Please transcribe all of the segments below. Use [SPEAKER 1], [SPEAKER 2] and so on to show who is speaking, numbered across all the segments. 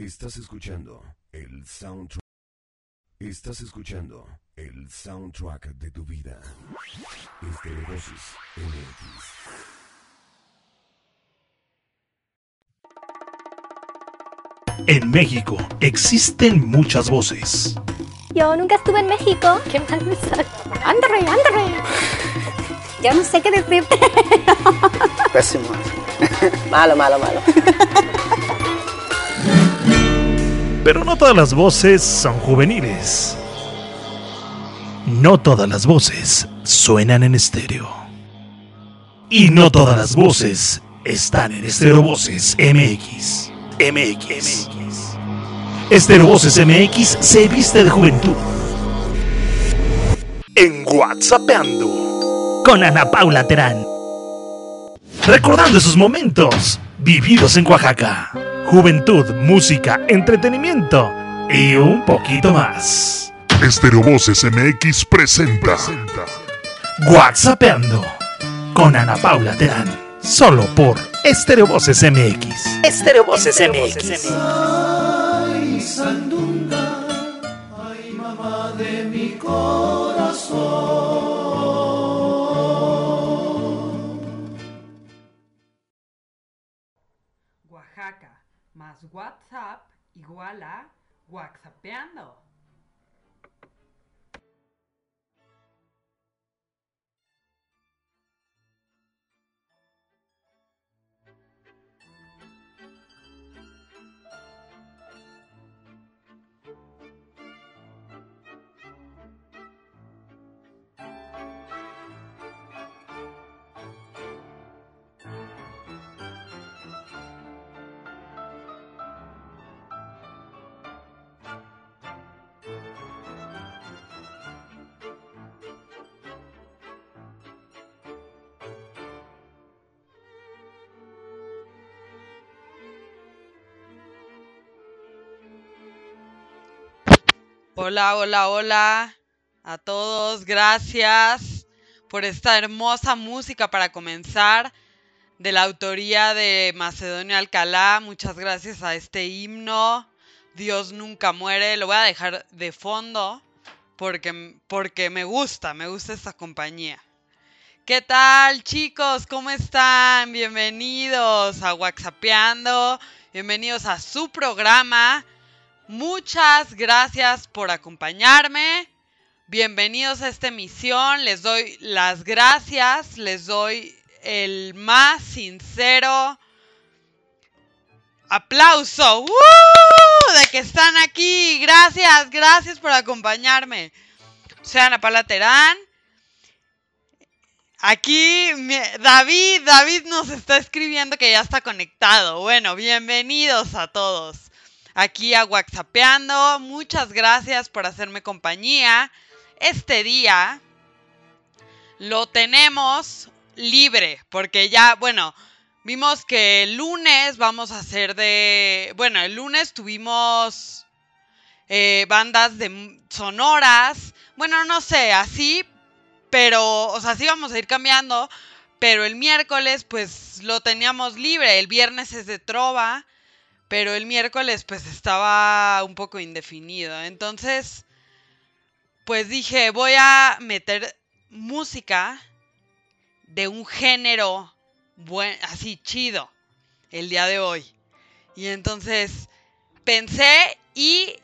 [SPEAKER 1] Estás escuchando el soundtrack. Estás escuchando el soundtrack de tu vida. Estereosis MX.
[SPEAKER 2] En México existen muchas voces.
[SPEAKER 3] Yo nunca estuve en México.
[SPEAKER 4] Qué mal me sale.
[SPEAKER 3] Ándale, ándale. Yo no sé qué decirte.
[SPEAKER 5] Pésimo. malo, malo, malo.
[SPEAKER 2] Pero no todas las voces son juveniles. No todas las voces suenan en estéreo. Y no todas las voces están en Estéreo Voces MX. MX. Estéreo Voces MX se viste de juventud. En WhatsAppando. Con Ana Paula Terán. Recordando esos momentos vividos en Oaxaca. Juventud, música, entretenimiento y un poquito más.
[SPEAKER 6] Estéreo Voces MX presenta.
[SPEAKER 2] WhatsAppando con Ana Paula Terán. Solo por Estéreo Voces MX. Estéreo Voces MX.
[SPEAKER 7] WhatsApp igual a WhatsAppeando. Hola, hola, hola a todos. Gracias por esta hermosa música para comenzar de la autoría de Macedonio Alcalá. Muchas gracias a este himno. Dios nunca muere. Lo voy a dejar de fondo porque, porque me gusta, me gusta esta compañía. ¿Qué tal chicos? ¿Cómo están? Bienvenidos a Waxapeando. Bienvenidos a su programa. Muchas gracias por acompañarme. Bienvenidos a esta emisión. Les doy las gracias. Les doy el más sincero aplauso. ¡Woo! De que están aquí. Gracias, gracias por acompañarme. Soy Ana Paula Terán. Aquí David, David nos está escribiendo que ya está conectado. Bueno, bienvenidos a todos aquí a. Muchas gracias por hacerme compañía. Este día lo tenemos libre, porque ya, bueno, vimos que el lunes vamos a hacer de... Bueno, el lunes tuvimos eh, bandas de sonoras. Bueno, no sé, así, pero, o sea, sí vamos a ir cambiando. Pero el miércoles, pues lo teníamos libre. El viernes es de trova pero el miércoles pues estaba un poco indefinido. Entonces, pues dije, voy a meter música de un género así chido el día de hoy. Y entonces pensé y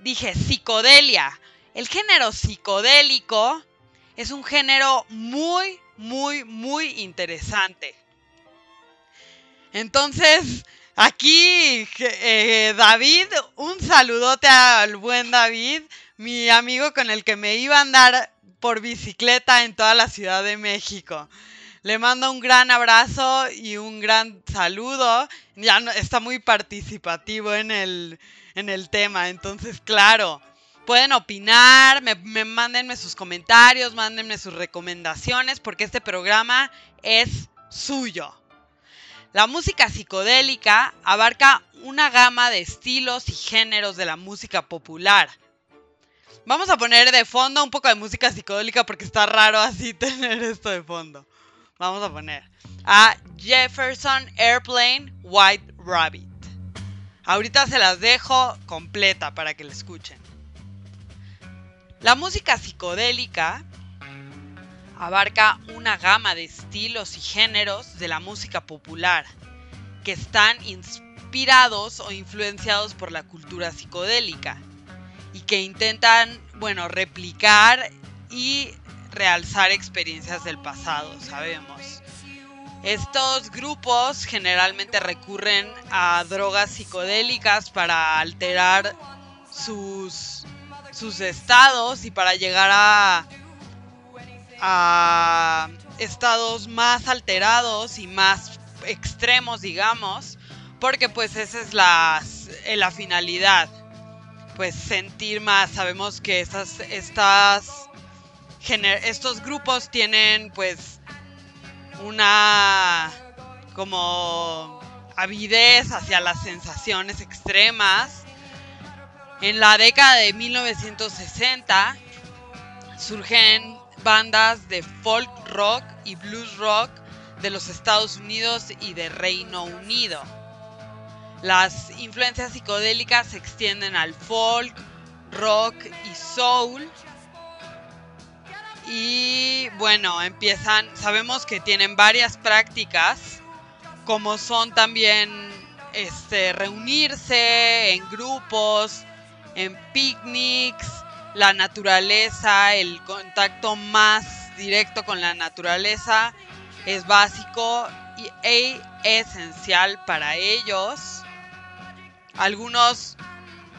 [SPEAKER 7] dije, psicodelia. El género psicodélico es un género muy, muy, muy interesante. Entonces, Aquí, eh, David, un saludote al buen David, mi amigo con el que me iba a andar por bicicleta en toda la Ciudad de México. Le mando un gran abrazo y un gran saludo. Ya está muy participativo en el, en el tema, entonces, claro, pueden opinar, me, me mándenme sus comentarios, mándenme sus recomendaciones, porque este programa es suyo. La música psicodélica abarca una gama de estilos y géneros de la música popular. Vamos a poner de fondo un poco de música psicodélica porque está raro así tener esto de fondo. Vamos a poner a Jefferson Airplane White Rabbit. Ahorita se las dejo completa para que la escuchen. La música psicodélica abarca una gama de estilos y géneros de la música popular que están inspirados o influenciados por la cultura psicodélica y que intentan, bueno, replicar y realzar experiencias del pasado, sabemos. Estos grupos generalmente recurren a drogas psicodélicas para alterar sus, sus estados y para llegar a, a estados más alterados y más extremos, digamos, porque pues esa es la, la finalidad, pues sentir más. Sabemos que estas, estas, estos grupos tienen pues una como avidez hacia las sensaciones extremas. En la década de 1960 surgen bandas de folk rock y blues rock de los Estados Unidos y de Reino Unido. Las influencias psicodélicas se extienden al folk, rock y soul. Y bueno, empiezan, sabemos que tienen varias prácticas, como son también este, reunirse en grupos, en picnics, la naturaleza, el contacto más directo con la naturaleza es básico y e esencial para ellos. Algunos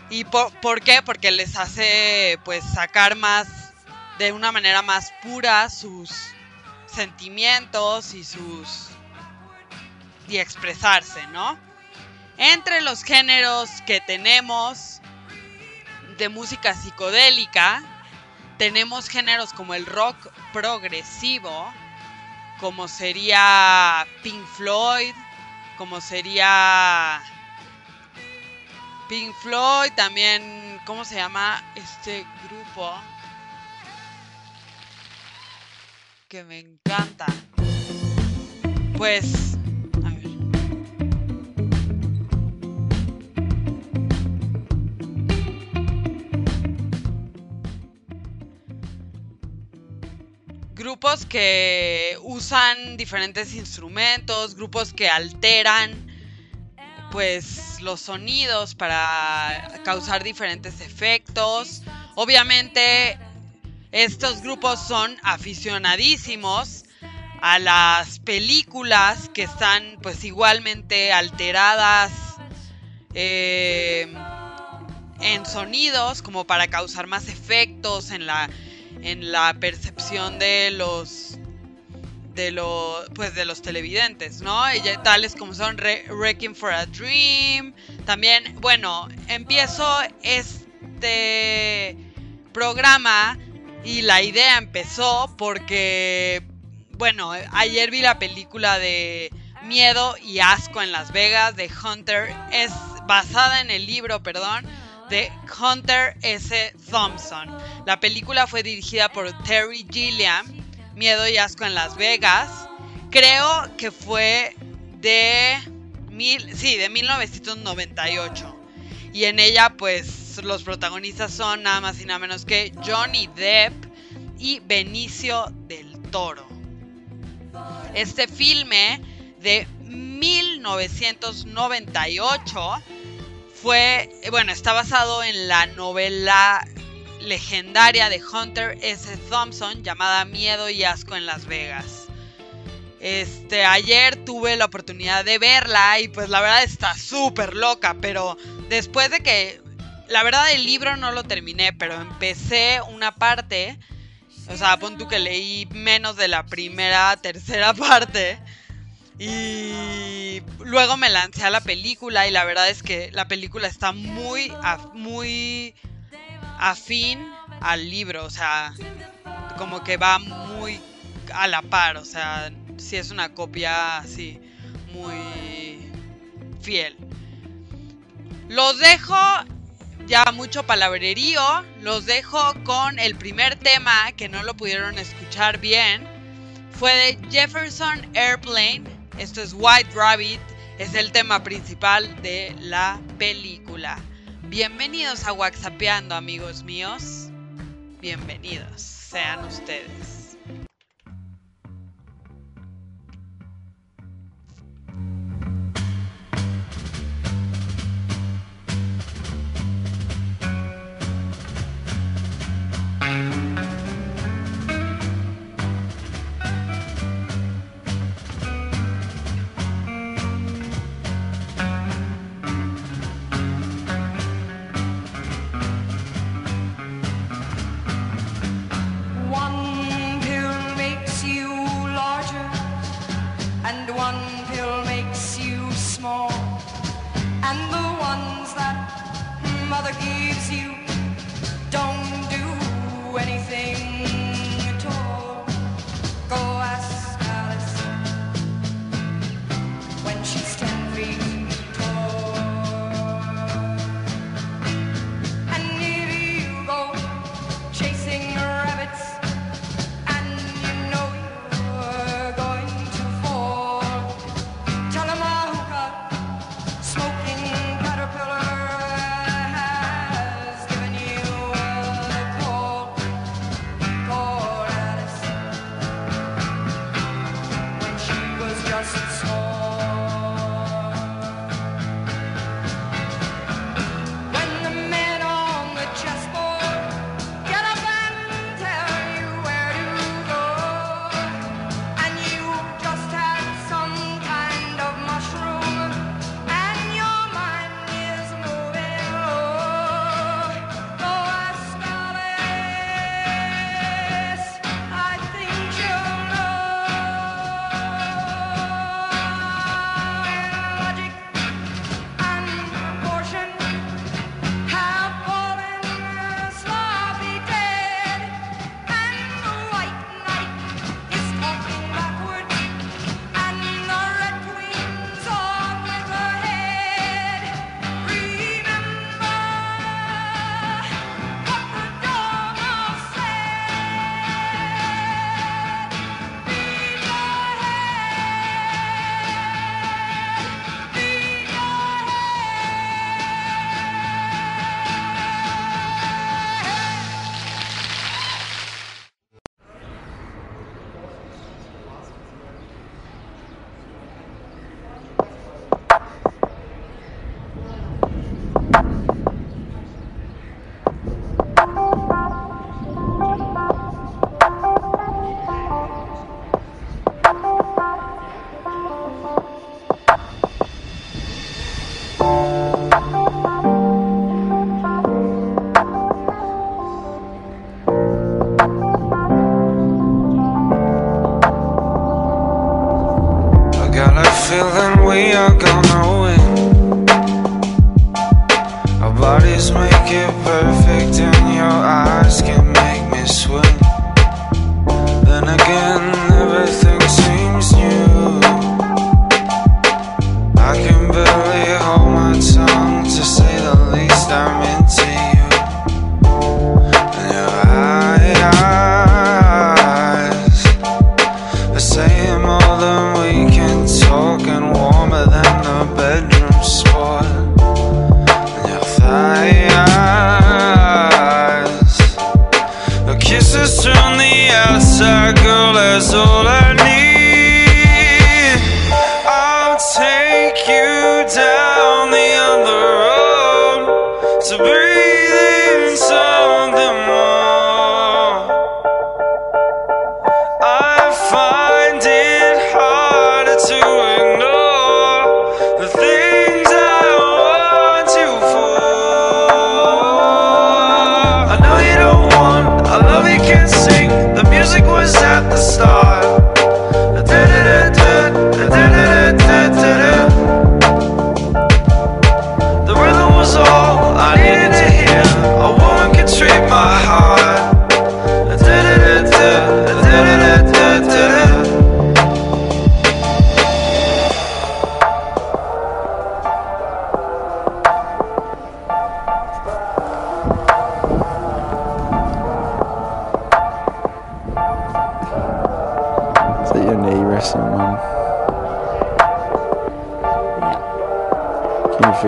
[SPEAKER 7] ¿Y por, por, qué? Porque les hace pues sacar más, de una manera más pura sus sentimientos y sus... y expresarse, ¿no? Entre los géneros que tenemos de música psicodélica, tenemos géneros como el rock progresivo, como sería Pink Floyd, como sería Pink Floyd, también, ¿cómo se llama este grupo? Que me encanta. Pues, Que usan diferentes instrumentos, grupos que alteran pues los sonidos para causar diferentes efectos. Obviamente estos grupos son aficionadísimos a las películas que están pues igualmente alteradas eh, en sonidos como para causar más efectos en la, en la percepción de los de los pues de los televidentes, ¿no? tales como son Wrecking for a Dream. También, bueno, empiezo este programa y la idea empezó porque bueno, ayer vi la película de Miedo y Asco en Las Vegas de Hunter es basada en el libro, perdón, de Hunter S. Thompson. La película fue dirigida por Terry Gilliam Miedo y Asco en Las Vegas. Creo que fue de, mil, sí, de 1998. Y en ella, pues, los protagonistas son nada más y nada menos que Johnny Depp y Benicio del Toro. Este filme de 1998 fue, bueno, está basado en la novela legendaria de Hunter S. Thompson llamada Miedo y Asco en Las Vegas. Este, ayer tuve la oportunidad de verla y pues la verdad está súper loca, pero después de que, la verdad el libro no lo terminé, pero empecé una parte, o sea, pon tú que leí menos de la primera, tercera parte. Y luego me lancé a la película y la verdad es que la película está muy, muy afín al libro, o sea, como que va muy a la par, o sea, si es una copia así, muy fiel. Los dejo, ya mucho palabrerío, los dejo con el primer tema que no lo pudieron escuchar bien. Fue de Jefferson Airplane, esto es White Rabbit, es el tema principal de la
[SPEAKER 8] película. Bienvenidos a Waxapeando, amigos míos. Bienvenidos sean ustedes.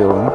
[SPEAKER 7] información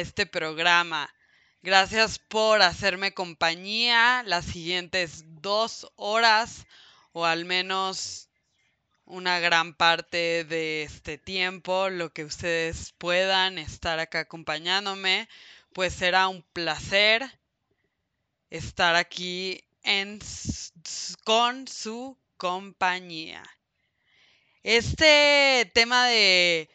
[SPEAKER 7] este programa. Gracias por hacerme compañía las siguientes dos horas o al menos una gran parte de este tiempo, lo que ustedes puedan estar acá acompañándome, pues será un placer estar aquí en, con su compañía. Este tema de,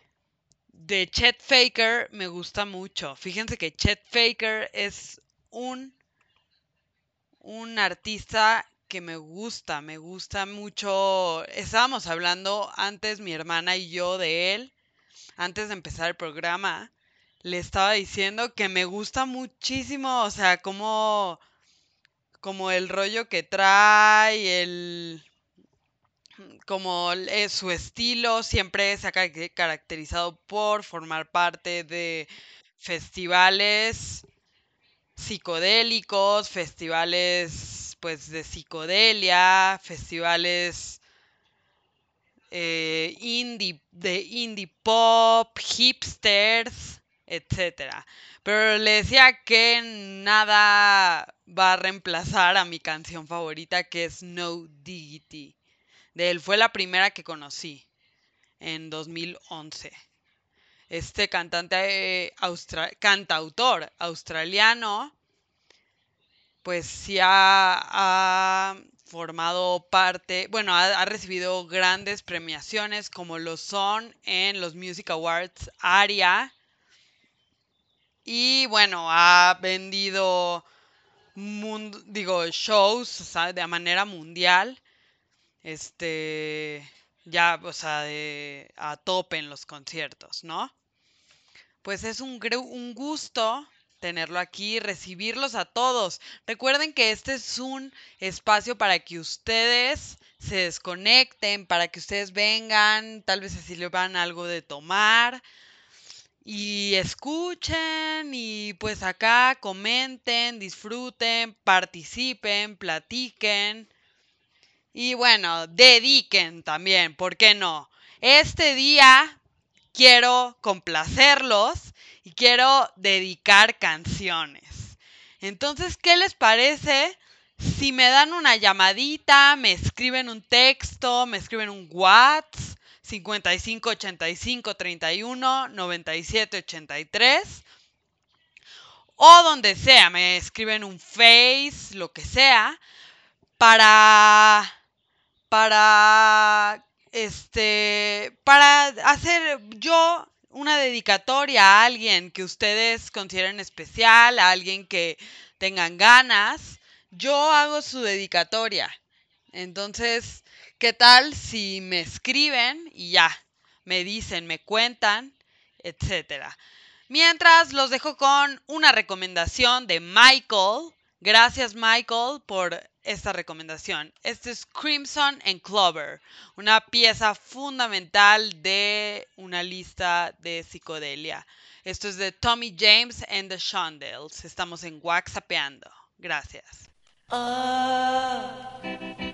[SPEAKER 7] de Chet Faker me gusta mucho. Fíjense que Chet Faker es un, un artista que me gusta, me gusta mucho. Estábamos hablando antes mi hermana y yo de él, antes de empezar el programa. Le estaba diciendo que me gusta muchísimo, o sea, como, como el rollo que trae, el, como el- eh, su estilo siempre se ha ca- caracterizado por formar parte de festivales psicodélicos, festivales pues de psicodelia, festivales eh, indie, de indie pop, hipsters, etcétera. Pero le decía que nada va a reemplazar a mi canción favorita que es No Diggity. De él fue la primera que conocí en 2011. Este cantante, eh, austra- cantautor australiano, pues sí ha, formado parte, bueno, ha, recibido grandes premiaciones como lo son en los Music Awards ARIA. Y bueno, ha vendido digo, shows de manera mundial este, ya, o sea, de, a tope en los conciertos, ¿no? Pues es un, un gusto tenerlo aquí, recibirlos a todos. Recuerden que este es un espacio para que ustedes se desconecten, para que ustedes vengan, tal vez así le van algo de tomar y escuchen y pues acá comenten, disfruten, participen, platiquen. Y bueno, dediquen también, ¿por qué no? Este día quiero complacerlos y quiero dedicar canciones. Entonces, ¿qué les parece si me dan una llamadita, me escriben un texto, me escriben un WhatsApp 55 85 31 97 83 o donde sea, me escriben un Face, lo que sea, para para este para hacer yo una dedicatoria a alguien que ustedes consideren especial, a alguien que tengan ganas, yo hago su dedicatoria. Entonces, ¿qué tal si me escriben y ya, me dicen, me cuentan, etcétera? Mientras los dejo con una recomendación de Michael. Gracias Michael por esta recomendación. Este es Crimson and Clover, una pieza fundamental de una lista de psicodelia. Esto es de Tommy James and the Shondells. Estamos en Waxapeando. Gracias.
[SPEAKER 9] Now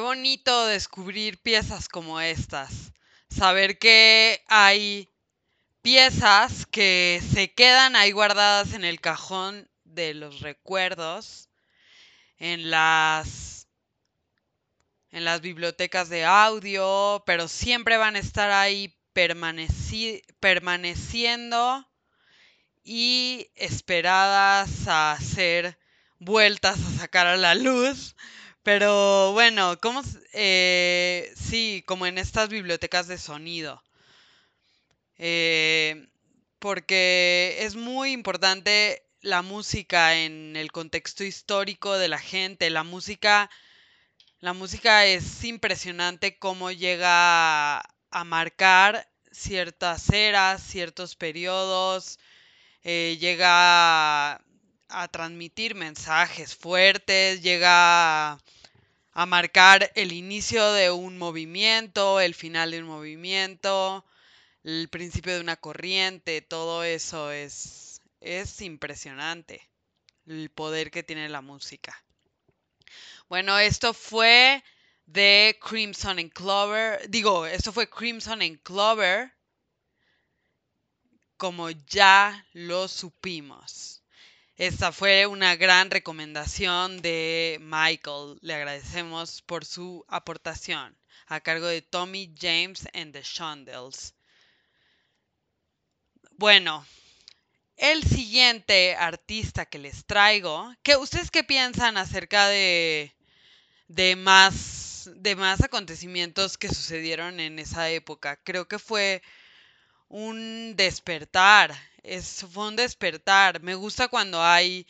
[SPEAKER 7] bonito descubrir piezas como estas. Saber que hay piezas que se quedan ahí guardadas en el cajón de los recuerdos, en las en las bibliotecas de audio, pero siempre van a estar ahí permaneci- permaneciendo y esperadas a ser vueltas a sacar a la luz. Pero bueno, ¿cómo? eh, sí, como en estas bibliotecas de sonido. Eh, porque es muy importante la música en el contexto histórico de la gente. La música, la música es impresionante cómo llega a, a marcar ciertas eras, ciertos periodos, eh, llega a, a transmitir mensajes fuertes, llega a, a marcar el inicio de un movimiento, el final de un movimiento, el principio de una corriente, todo eso es, es impresionante, el poder que tiene la música. Bueno, esto fue de Crimson Clover, digo, esto fue Crimson Clover, como ya lo supimos. Esta fue una gran recomendación de Michael. Le agradecemos por su aportación a cargo de Tommy James and the Shondells. Bueno, el siguiente artista que les traigo, ¿qué, ¿ustedes qué piensan acerca de, de, más, de más acontecimientos que sucedieron en esa época? Creo que fue un despertar, es, fue un despertar. Me gusta cuando hay,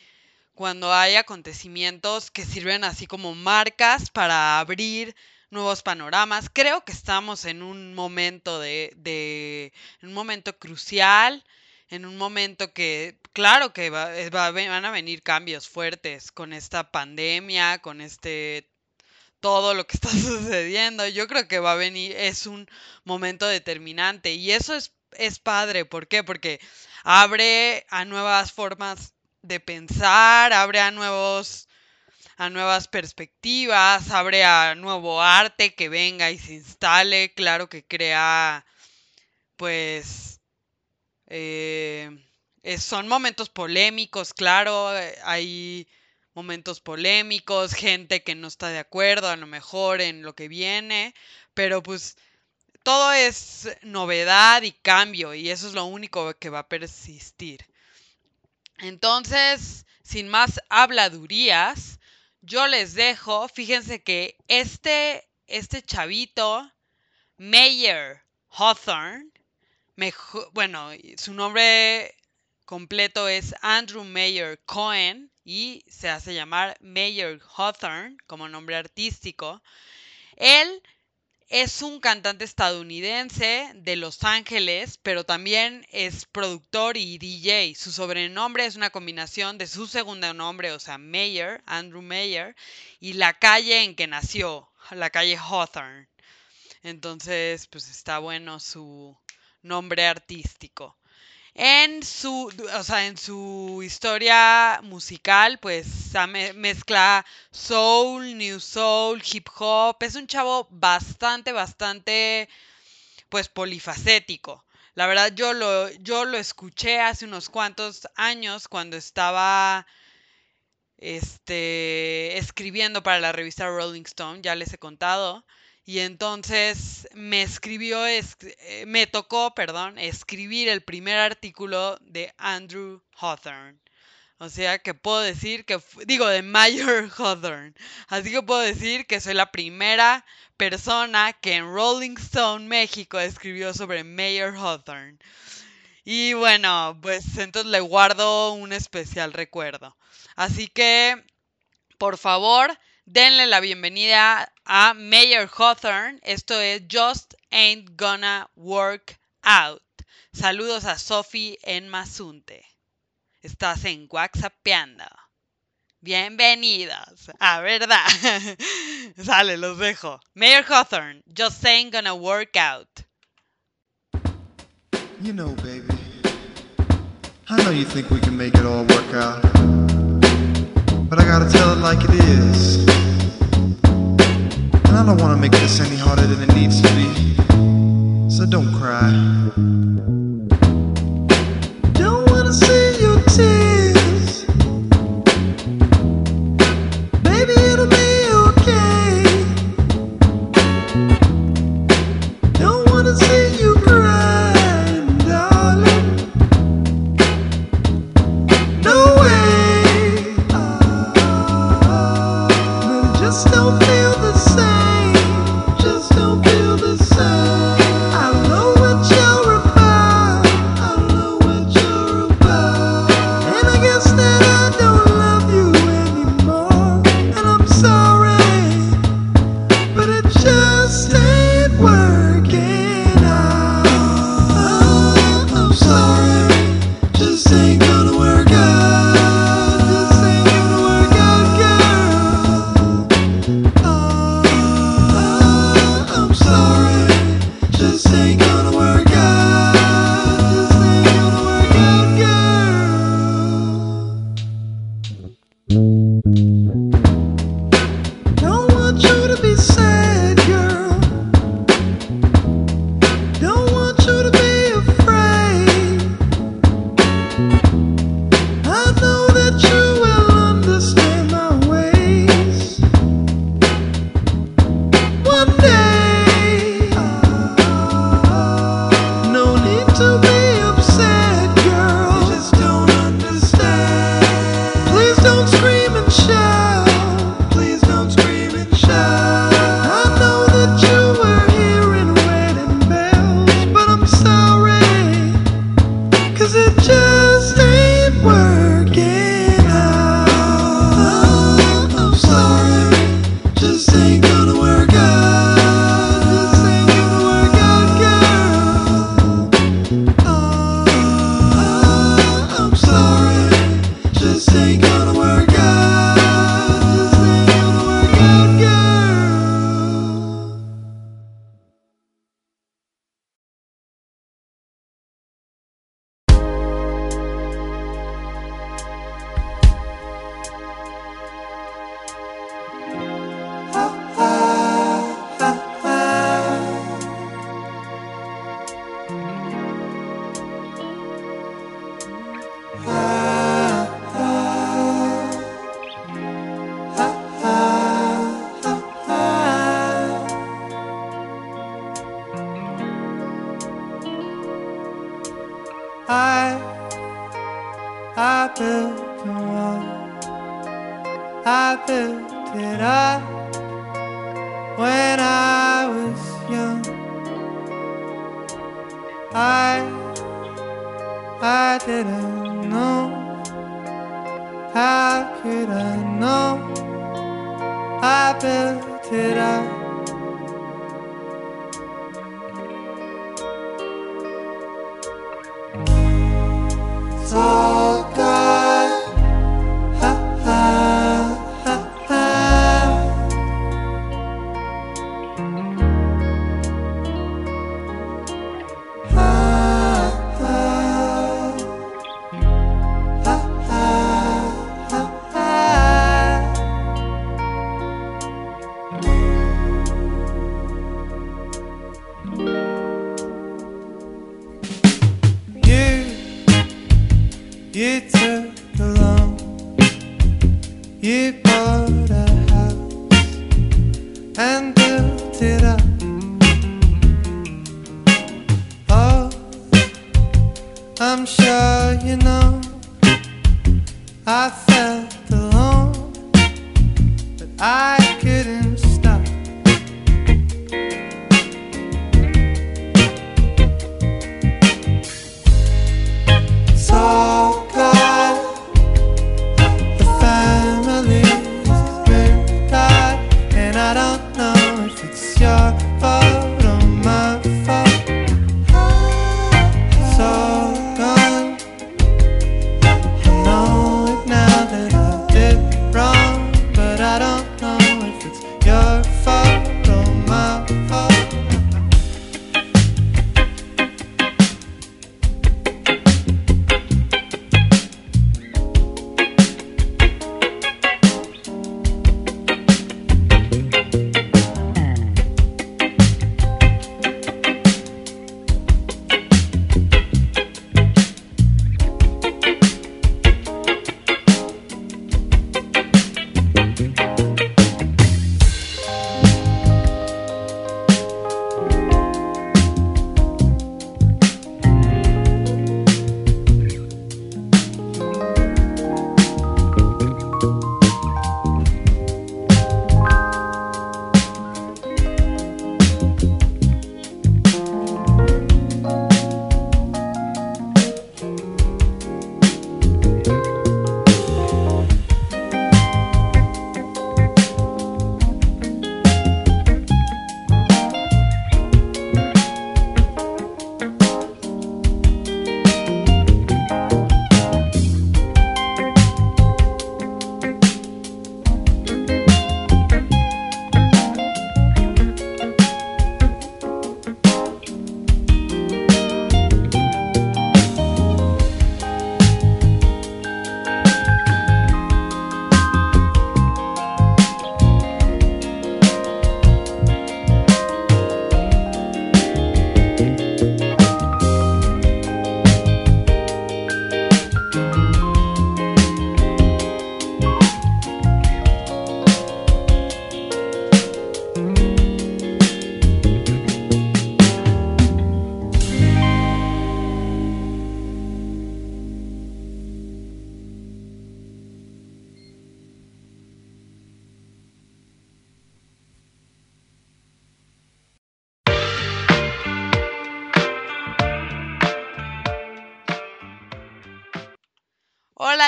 [SPEAKER 7] cuando hay acontecimientos que sirven así como marcas para abrir nuevos panoramas. Creo que estamos en un momento de, de un momento crucial, en un momento que, claro que va- eh, va van a venir cambios fuertes con esta pandemia, con este todo lo que está sucediendo. Yo creo que va a venir, es un momento determinante y eso es, es padre. ¿Por qué? Porque abre a nuevas formas de pensar, abre a nuevos a nuevas perspectivas, abre a nuevo arte que venga y se instale, claro que crea pues eh, eh, son momentos polémicos, claro, eh, hay momentos polémicos, gente que no está de acuerdo a lo mejor en lo que viene, pero pues todo es novedad y cambio y eso es lo único que va a persistir. Entonces, sin más habladurías, yo les dejo, fíjense que este, este chavito, Mayer Hawthorne, bueno, su nombre completo es Andrew Mayer Cohen y se hace llamar Mayer Hawthorne como nombre artístico. Él es un cantante estadounidense de Los Ángeles, pero también es productor y DJ. Su sobrenombre es una combinación de su segundo nombre, o sea, Mayer, Andrew Mayer, y la calle en que nació, la calle Hawthorne. Entonces, pues está bueno su nombre artístico. En su, o sea, en su historia musical, pues mezcla soul, new soul, hip hop. Es un chavo bastante, bastante, pues polifacético. La verdad, yo lo, yo lo escuché hace unos cuantos años cuando estaba este, escribiendo para la revista Rolling Stone, ya les he contado. Y entonces me escribió, es- eh, me tocó, perdón, escribir el primer artículo de Andrew Hawthorne. O sea que puedo decir que, digo, de Mayor Hawthorne. Así que puedo decir que soy la primera persona que en Rolling Stone México escribió sobre Mayor Hawthorne. Y bueno, pues entonces le guardo un especial recuerdo. Así que, por favor, denle la bienvenida a Mayor Hawthorne. Esto es Just Ain't Gonna Work Out. Saludos a Sophie en Mazunte. Estás en WhatsAppeando. Bienvenidos. Ah, verdad. Sale, los dejo. Mayor Hawthorne, Just Ain't Gonna Work Out.
[SPEAKER 10] You know, baby, I know you think we can make it all work out. But I gotta tell it like it is. And I don't wanna make this any harder than it needs to be. So don't cry.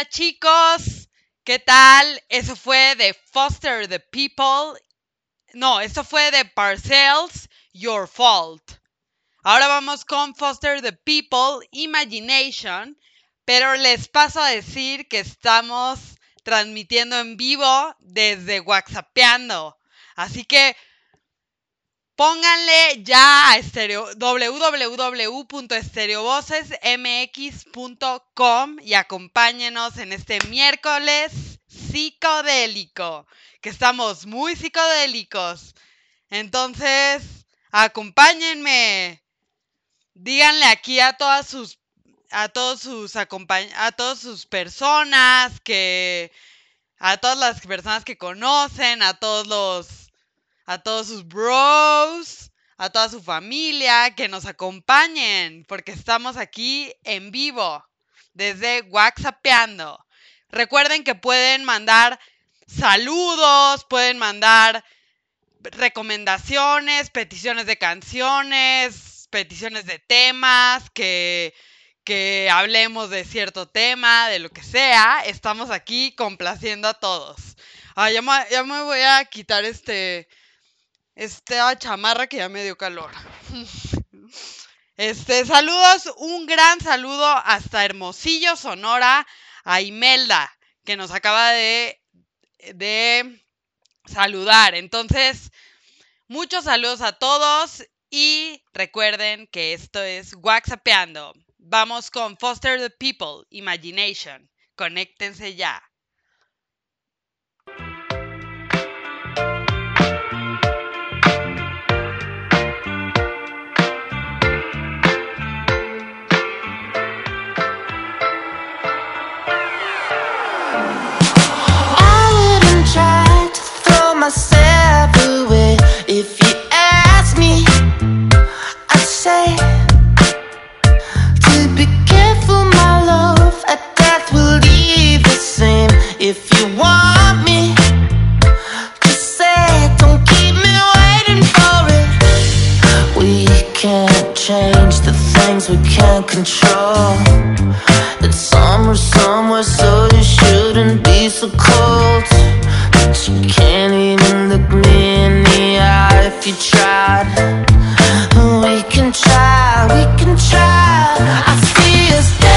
[SPEAKER 7] Chicos, ¿qué tal? Eso fue de Foster the People. No, eso fue de Parcells, Your Fault. Ahora vamos con Foster the People, Imagination. Pero les paso a decir que estamos transmitiendo en vivo desde WhatsAppeando. Así que pónganle ya a estereo, www.estereovocesmx.com y acompáñenos en este miércoles psicodélico, que estamos muy psicodélicos. Entonces, acompáñenme. Díganle aquí a todas sus a todos sus a todas sus personas que a todas las personas que conocen, a todos los a todos sus bros, a toda su familia que nos acompañen porque estamos aquí en vivo desde WhatsAppeando. Recuerden que pueden mandar saludos, pueden mandar recomendaciones, peticiones de canciones, peticiones de temas, que, que hablemos de cierto tema, de lo que sea. Estamos aquí complaciendo a todos. Ah, ya, ya me voy a quitar este, esta chamarra que ya me dio calor. Este, saludos, un gran saludo hasta Hermosillo, Sonora, a Imelda, que nos acaba de, de saludar. Entonces, muchos saludos a todos y recuerden que esto es WhatsAppeando. Vamos con Foster the People, Imagination. Conéctense ya.
[SPEAKER 11] say. To be careful, my love A death will leave the same If you want me To say Don't keep me waiting for it. We can't change the things we can't control. It's summer somewhere so you shouldn't be so cold. But you can't even look me in the eye if you tried. We can we can try. I see us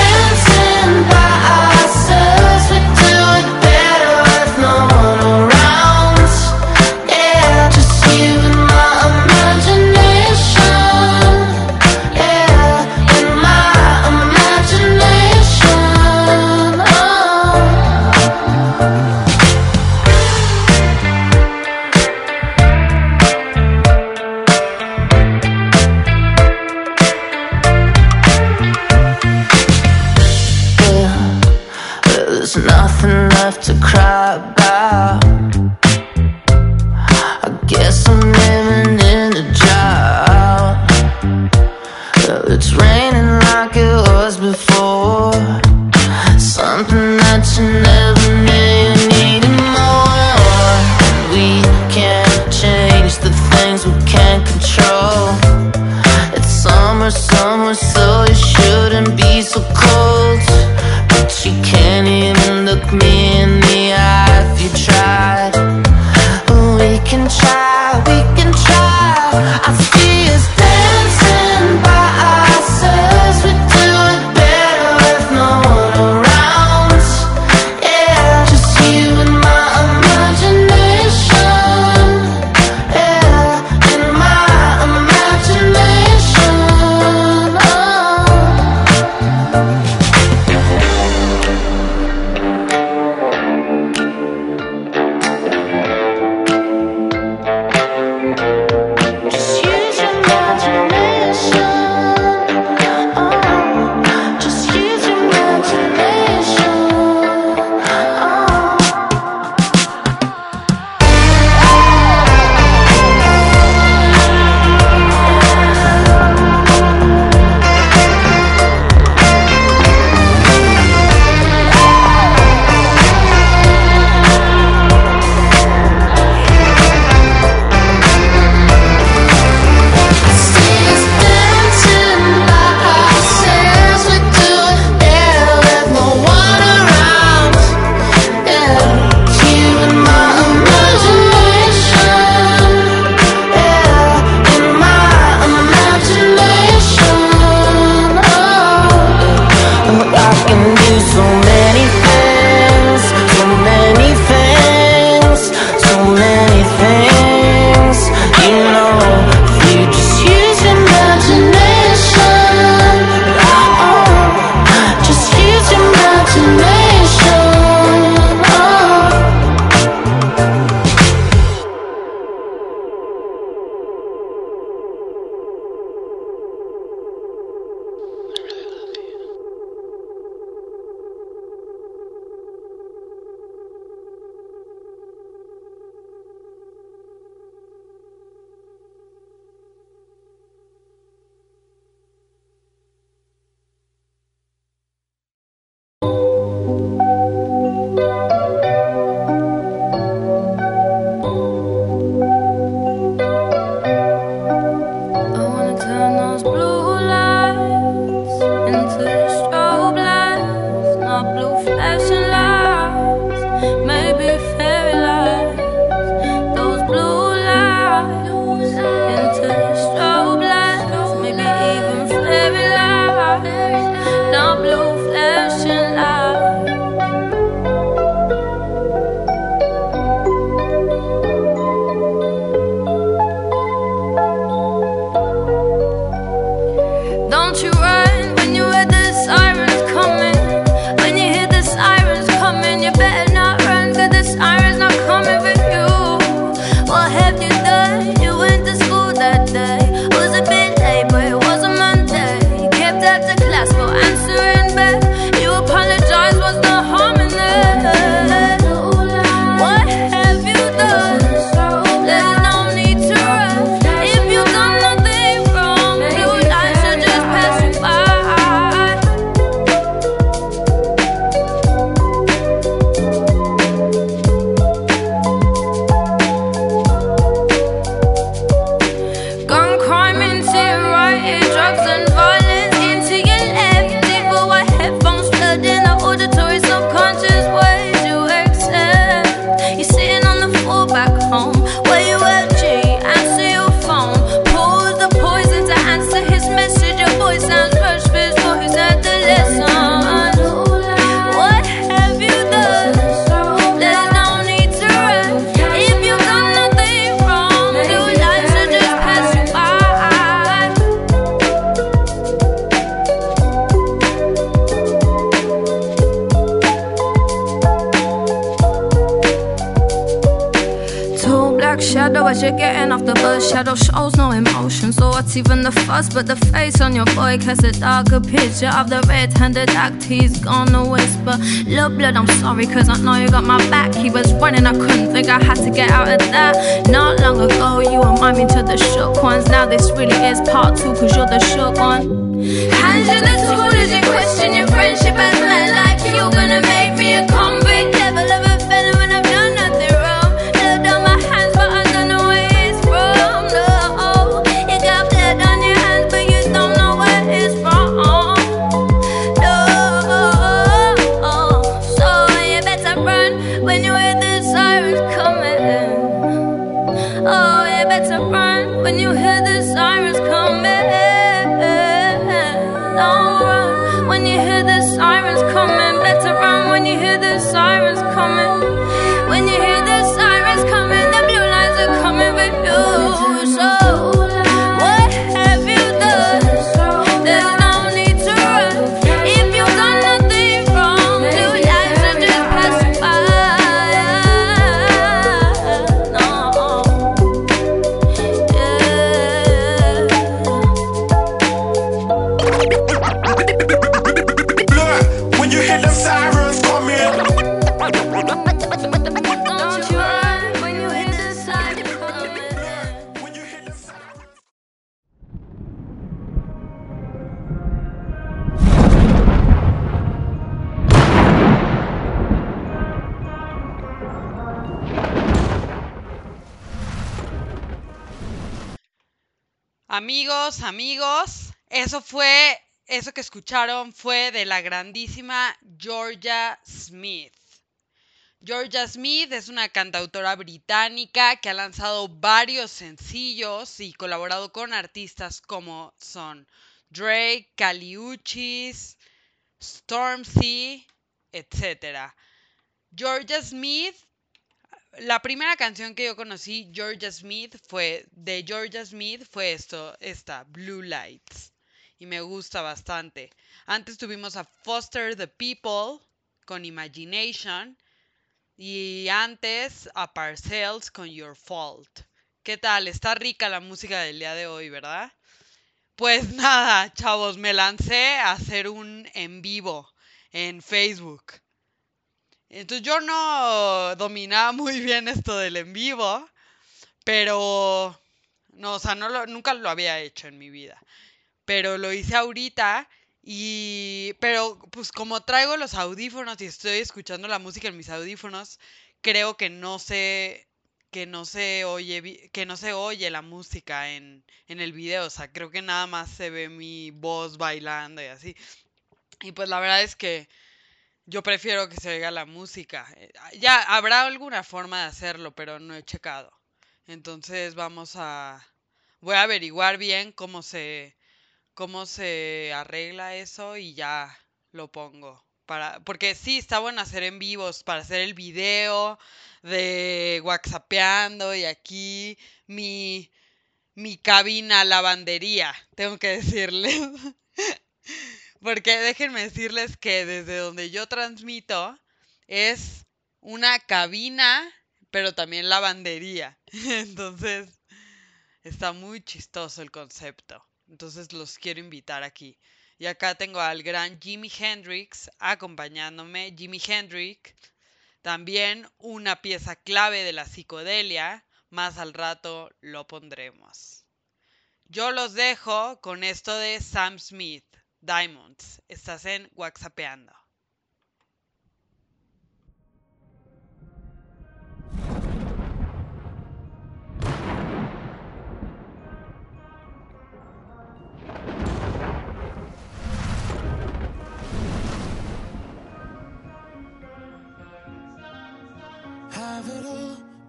[SPEAKER 12] even the fuss? But the face on your boy casts a darker picture of the red-handed act he's gonna whisper. Little blood, I'm sorry, cause I know you got my back. He was running, I couldn't think I had to get out of that. Not long ago, you remind me to the shook ones. Now this really is part two, cause you're the shook one. Hands in the tool as you question your friendship as men like you gonna make me a convict.
[SPEAKER 7] Escucharon fue de la grandísima Georgia Smith. Georgia Smith es una cantautora británica que ha lanzado varios sencillos y colaborado con artistas como son Drake, Caliuchis, Stormzy, etc. Georgia Smith la primera canción que yo conocí, Georgia Smith, fue de Georgia Smith fue esto, esta, Blue Lights. Y me gusta bastante. Antes tuvimos a Foster the People con Imagination. Y antes a Parcells con Your Fault. ¿Qué tal? Está rica la música del día de hoy, ¿verdad? Pues nada, chavos, me lancé a hacer un en vivo en Facebook. Entonces yo no dominaba muy bien esto del en vivo, pero no, o sea, nunca lo había hecho en mi vida. Pero lo hice ahorita y pero pues como traigo los audífonos y estoy escuchando la música en mis audífonos, creo que no sé que no se oye que no se oye la música en en el video, o sea, creo que nada más se ve mi voz bailando y así. Y pues la verdad es que yo prefiero que se oiga la música. Eh, Ya habrá alguna forma de hacerlo, pero no he checado. Entonces vamos a... Voy a averiguar bien cómo se, cómo se arregla eso y ya lo pongo. Para, porque sí, está bueno hacer en vivos para hacer el video de WhatsAppeando y aquí mi, mi cabina lavandería, tengo que decirles. Porque déjenme decirles que desde donde yo transmito es una cabina, pero también lavandería. Entonces, está muy chistoso el concepto. Entonces, los quiero invitar aquí. Y acá tengo al gran Jimi Hendrix acompañándome. Jimi Hendrix, también una pieza clave de la psicodelia. Más al rato lo pondremos. Yo los dejo con esto de Sam Smith, Diamonds. Estás en WhatsAppeando.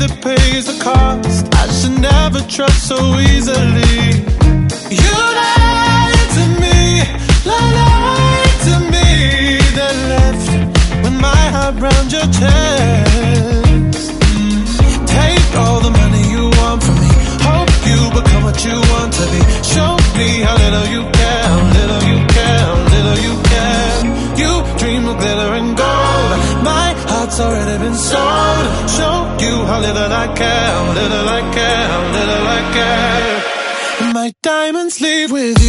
[SPEAKER 13] that pays the cost. I should never trust so easily. You lied to me, lied to me. Then left when my heart round your chest. Take all the little I care, little I care, little I care. My diamonds leave with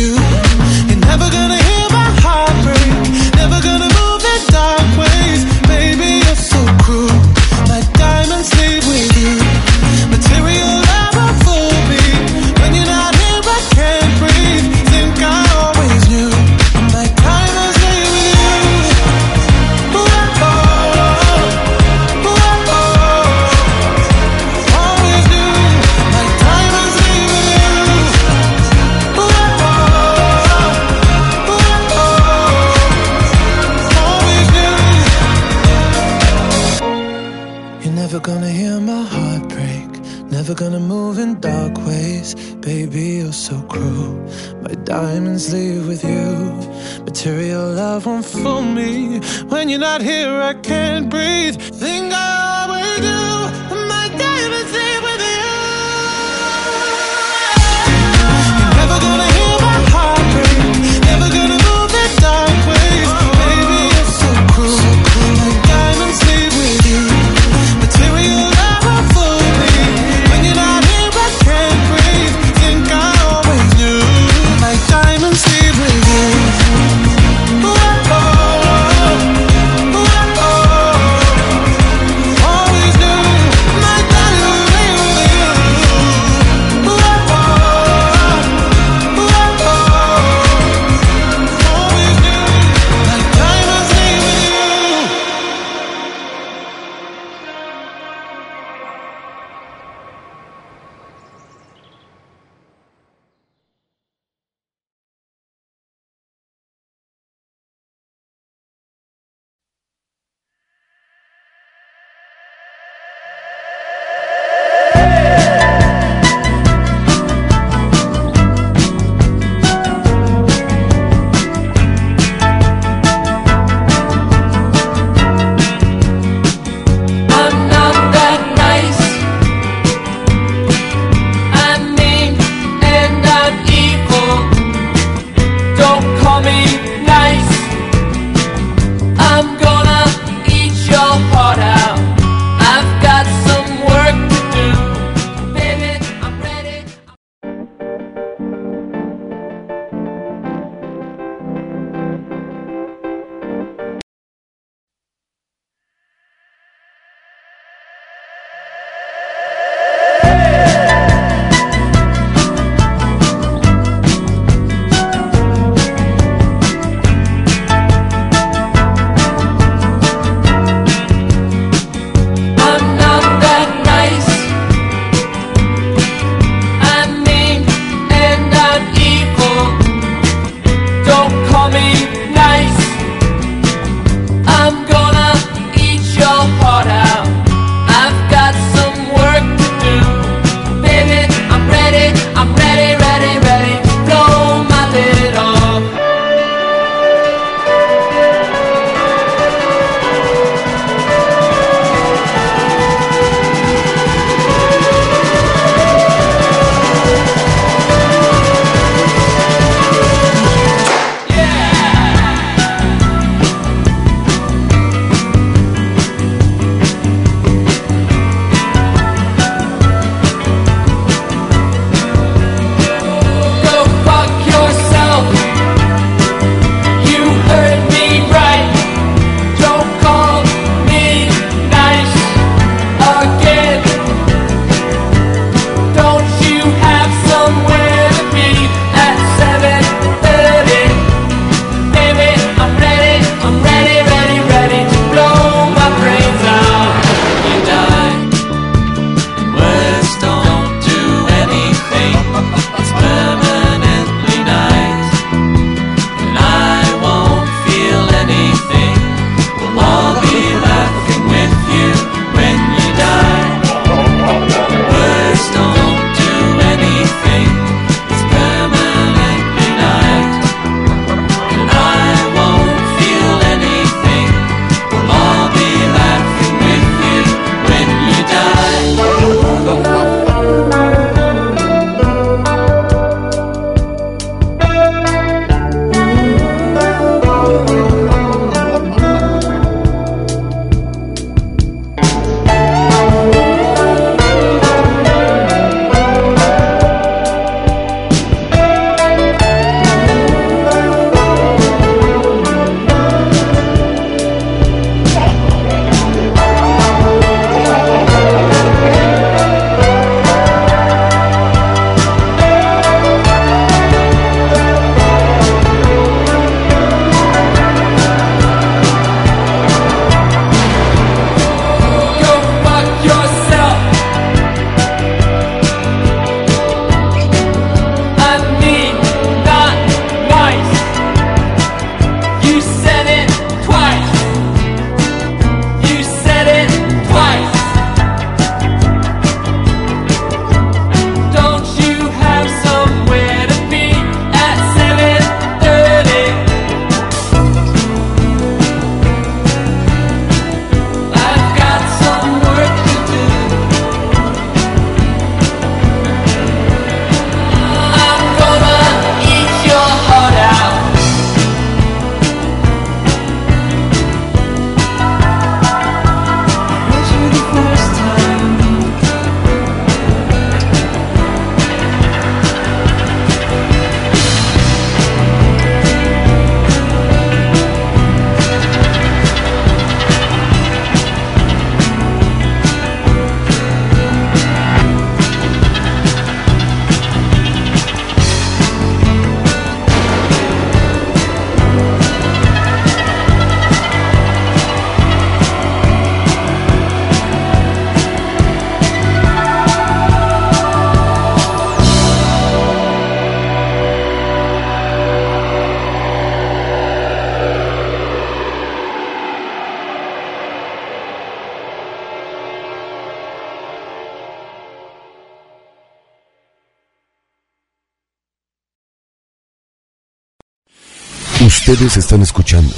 [SPEAKER 1] Ustedes están escuchando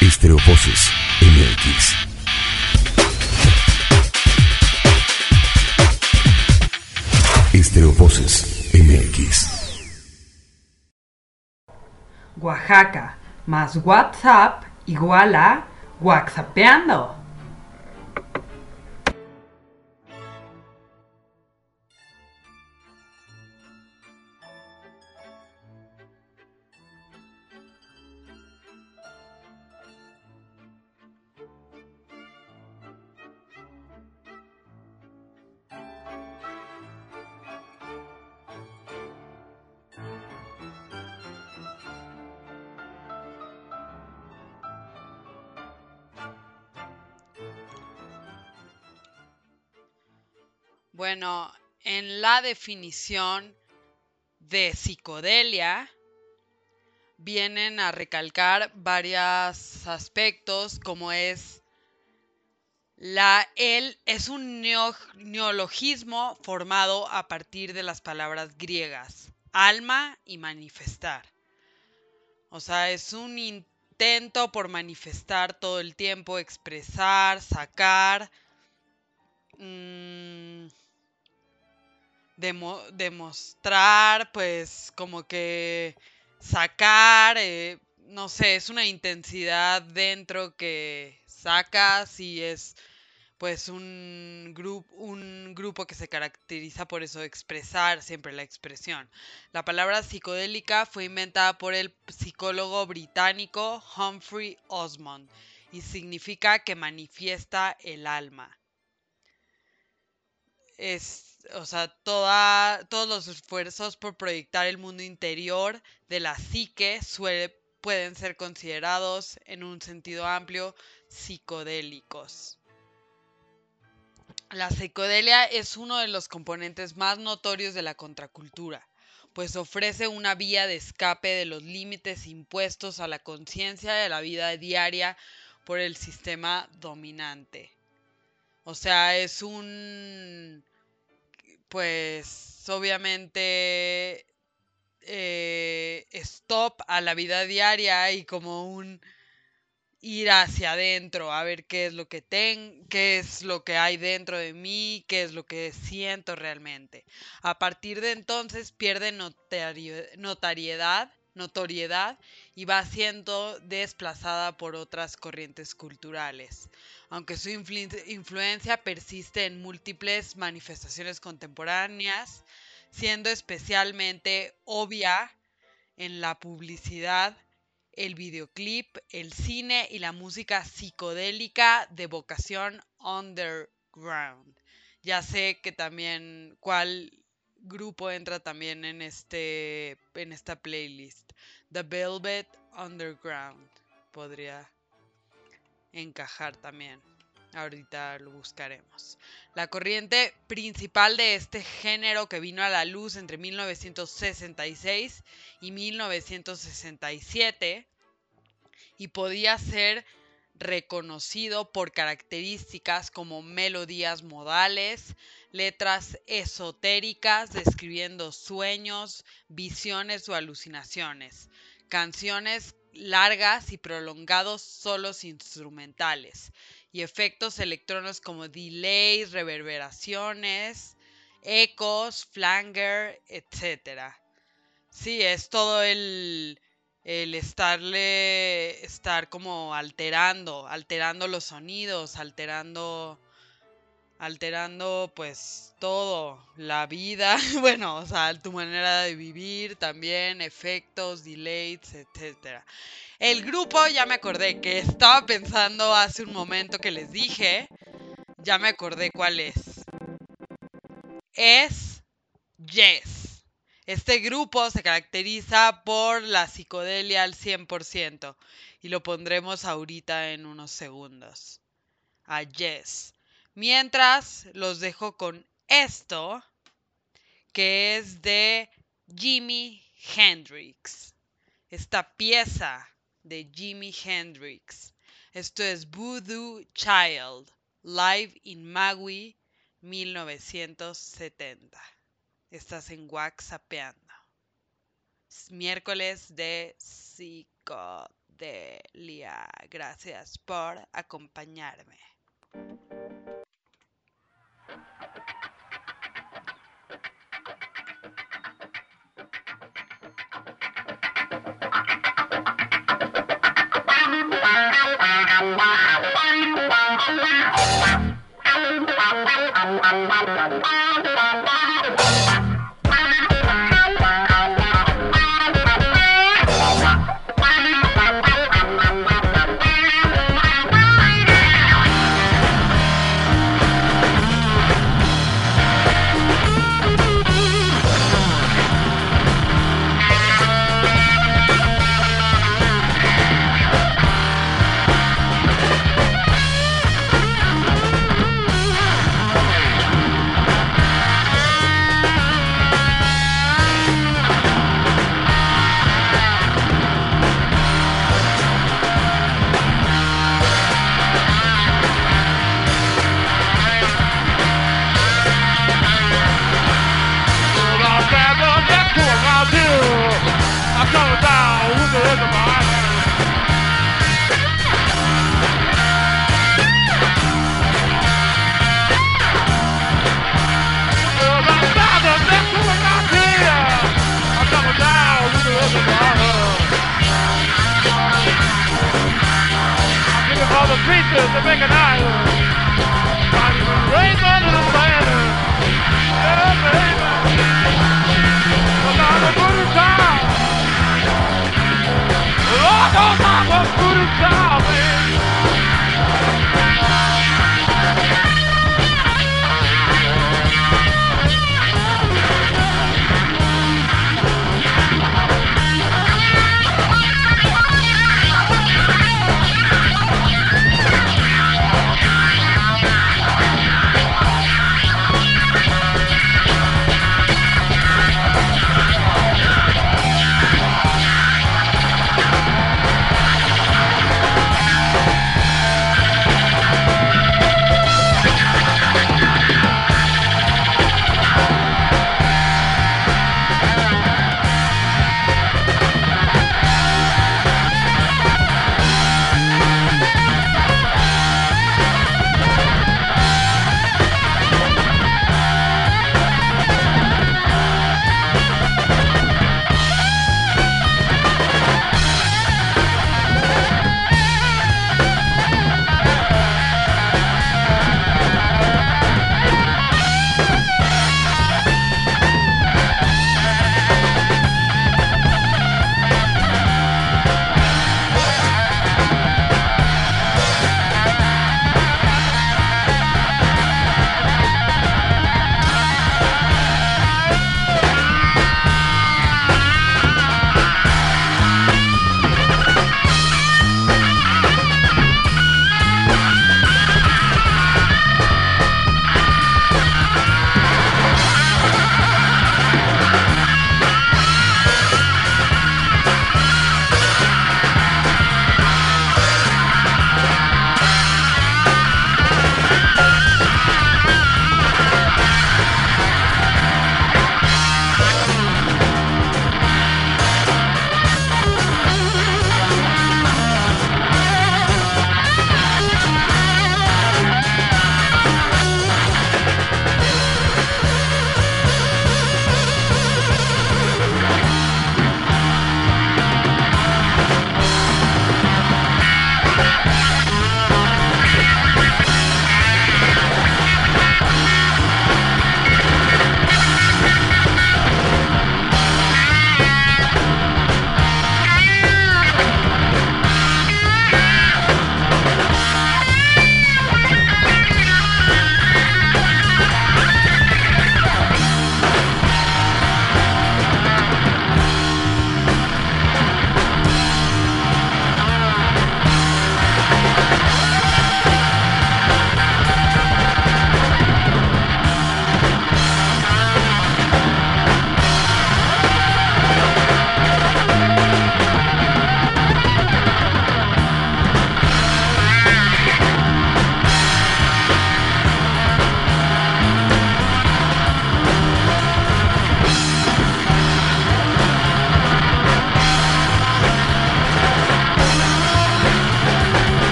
[SPEAKER 1] Estereovoces MX. Estereovoces MX.
[SPEAKER 14] Oaxaca más WhatsApp igual a WhatsAppeando.
[SPEAKER 7] Definición de psicodelia vienen a recalcar varios aspectos como es la el es un neo- neologismo formado a partir de las palabras griegas alma y manifestar. O sea, es un intento por manifestar todo el tiempo, expresar, sacar, mm, demo- demostrar, pues como que sacar, eh, no sé, es una intensidad dentro que sacas y es pues un grupo un grupo que se caracteriza por eso expresar siempre la expresión. La palabra psicodélica fue inventada por el psicólogo británico Humphrey Osmond y significa que manifiesta el alma o sea, todos los esfuerzos por proyectar el mundo interior de la psique pueden ser considerados en un sentido amplio psicodélicos. La psicodelia es uno de los componentes más notorios de la contracultura, pues ofrece una vía de escape de los límites impuestos a la conciencia de la vida diaria por el sistema dominante. O sea, es un, pues obviamente, eh, stop a la vida diaria y como un ir hacia adentro, a ver qué es lo que ten, qué es lo que hay dentro de mí, qué es lo que siento realmente. A partir de entonces pierde notariedad, notoriedad y va siendo desplazada por otras corrientes culturales. Aunque su influ- influencia persiste en múltiples manifestaciones contemporáneas, siendo especialmente obvia en la publicidad, el videoclip, el cine y la música psicodélica de vocación underground. Ya sé que también cuál grupo entra también en este en esta playlist. The Velvet Underground podría encajar también. Ahorita lo buscaremos. La corriente principal de este género que vino a la luz entre 1966 y 1967 y podía ser reconocido por características como melodías modales, letras esotéricas describiendo sueños, visiones o alucinaciones, canciones largas y prolongados solos instrumentales y efectos electrónicos como delays, reverberaciones, ecos, flanger, etc. Sí, es todo el, el estarle, estar como alterando, alterando los sonidos, alterando, alterando pues todo, la vida, bueno, o sea, tu manera de vivir también, efectos, delays, etcétera. El grupo, ya me acordé que estaba pensando hace un momento que les dije, ya me acordé cuál es. Es Yes. Este grupo se caracteriza por la psicodelia al 100% y lo pondremos ahorita en unos segundos. A Yes. Mientras los dejo con esto, que es de Jimi Hendrix. Esta pieza de Jimi Hendrix. Esto es Voodoo Child, live in Maui, 1970. Estás en WhatsAppeando. Es miércoles de psicodelia. Gracias por acompañarme.
[SPEAKER 15] Creatures that make an island. Raise under the banner. Yeah, baby. Cause I'm a good child. Lord, oh, I'm a good child.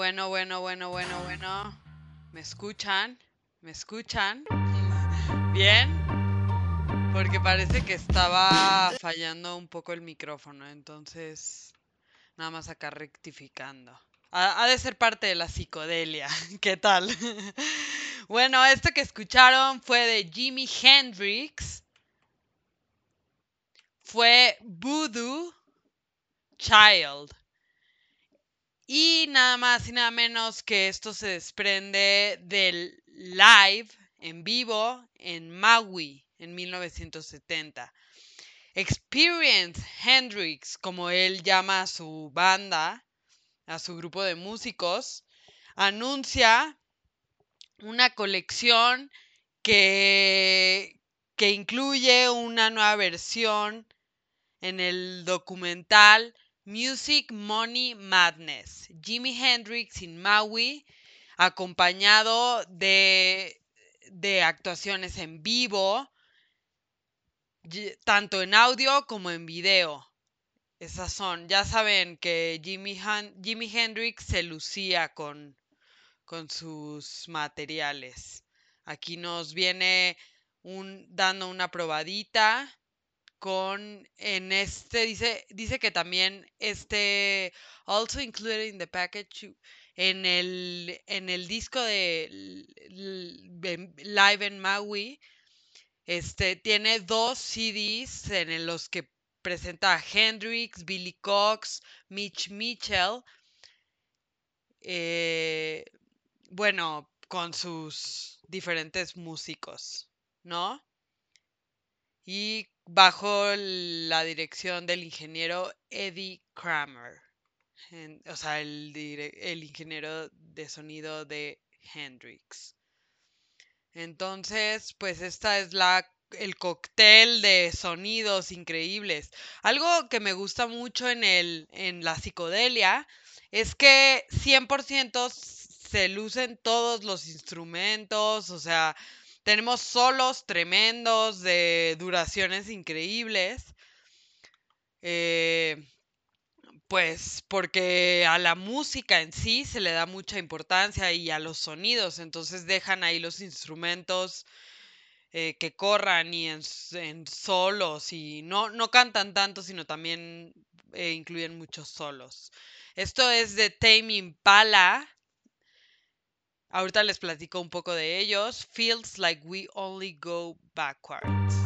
[SPEAKER 7] Bueno, bueno, bueno, bueno, bueno. ¿Me escuchan? ¿Me escuchan? ¿Bien? Porque parece que estaba fallando un poco el micrófono, entonces nada más acá rectificando. Ha, de ser parte de la psicodelia. ¿Qué tal? bueno, esto que escucharon fue de Jimi Hendrix. Fue Voodoo Child. Y nada más y nada menos que esto se desprende del live en vivo en Maui en 1970. Experience Hendrix, como él llama a su banda, a su grupo de músicos, anuncia una colección que, que incluye una nueva versión en el documental Music Money Madness. Jimi Hendrix in Maui, acompañado de, de actuaciones en vivo, tanto en audio como en video. Esas son, ya saben que Jimi Hendrix se lucía con, con sus materiales. Aquí nos viene un, dando una probadita con en este dice dice que también este also included in the package en el en el disco de Live en Maui este tiene dos CDs en los que presenta a Hendrix, Billy Cox, Mitch Mitchell eh, bueno con sus diferentes músicos, ¿no? y bajo la dirección del ingeniero Eddie Kramer, o sea, el, el ingeniero de sonido de Hendrix. Entonces, pues esta es la el cóctel de sonidos increíbles. Algo que me gusta mucho en el en la psicodelia es que 100% se lucen todos los instrumentos, o sea, tenemos solos tremendos de duraciones increíbles. Eh, pues porque a la música en sí se le da mucha importancia y a los sonidos, entonces dejan ahí los instrumentos eh, que corran y en, solos y no, no cantan tanto, sino también eh, incluyen muchos solos. Esto es de Tame Impala. Ahorita les platico un poco de ellos. Feels like we only go backwards.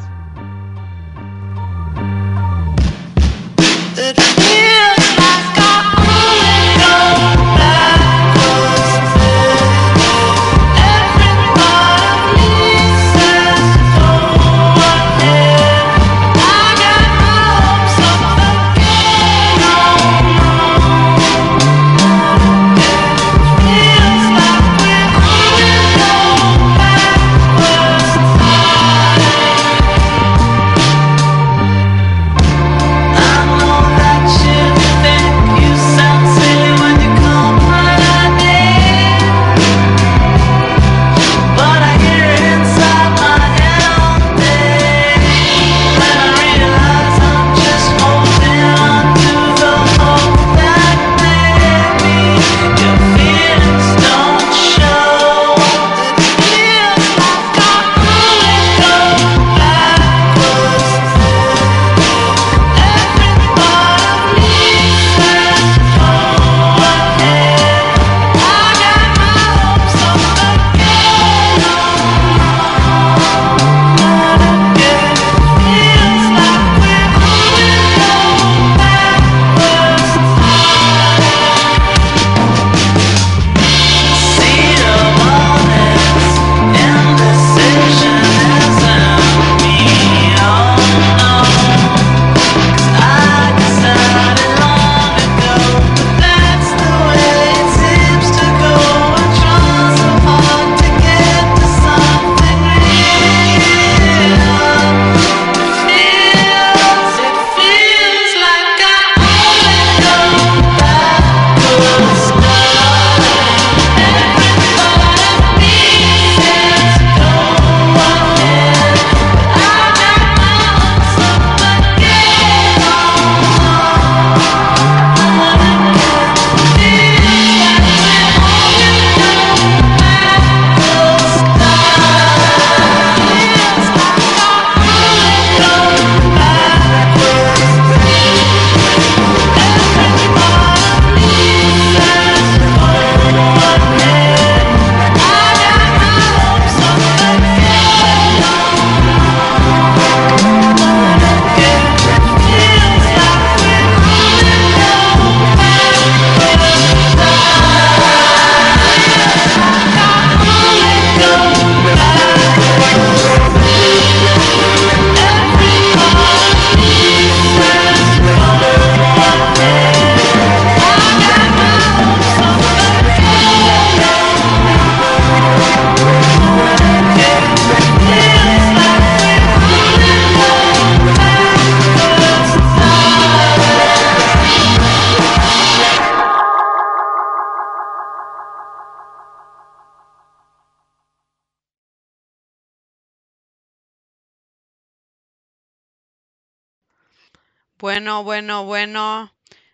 [SPEAKER 7] Bueno, bueno, bueno.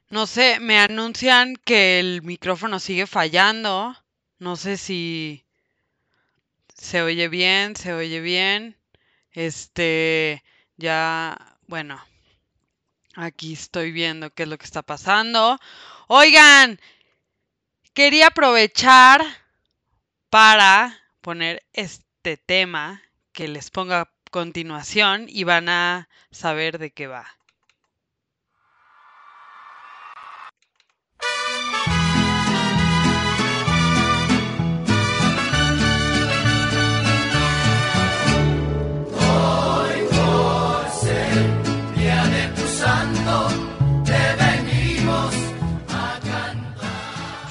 [SPEAKER 7] No sé, me anuncian que el micrófono sigue fallando. No sé si se oye bien, se oye bien. Este, ya, bueno, aquí estoy viendo qué es lo que está pasando. Oigan, quería aprovechar para poner este tema que les ponga a continuación y van a saber de qué va.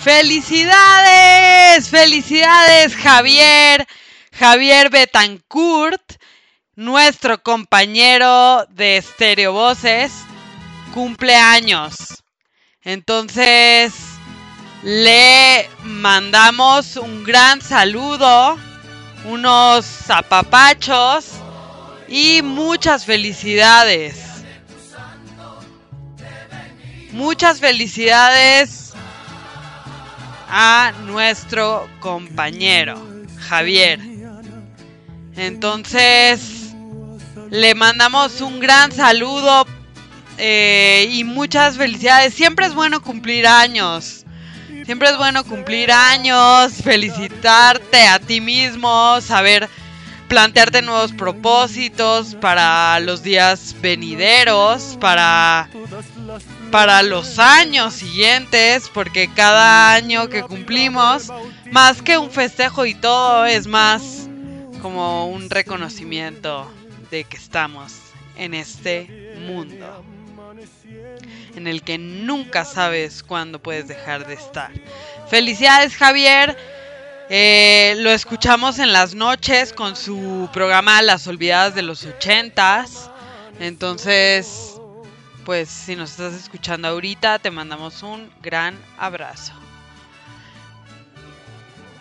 [SPEAKER 7] ¡Felicidades! ¡Felicidades, Javier! Javier Betancourt, nuestro compañero de Stereo Voces, cumpleaños. Entonces, le mandamos un gran saludo, unos apapachos y muchas felicidades. Muchas felicidades a nuestro compañero Javier. Entonces, le mandamos un gran saludo eh, y muchas felicidades. Siempre es bueno cumplir años. Siempre es bueno cumplir años, felicitarte a ti mismo, saber plantearte nuevos propósitos para los días venideros, para para los años siguientes, porque cada año que cumplimos, más que un festejo y todo, es más como un reconocimiento de que estamos en este mundo en el que nunca sabes cuándo puedes dejar de estar. Felicidades Javier, Eh, lo escuchamos en las noches con su programa Las Olvidadas de los Ochentas. Entonces, pues si nos estás escuchando ahorita, te mandamos un gran abrazo.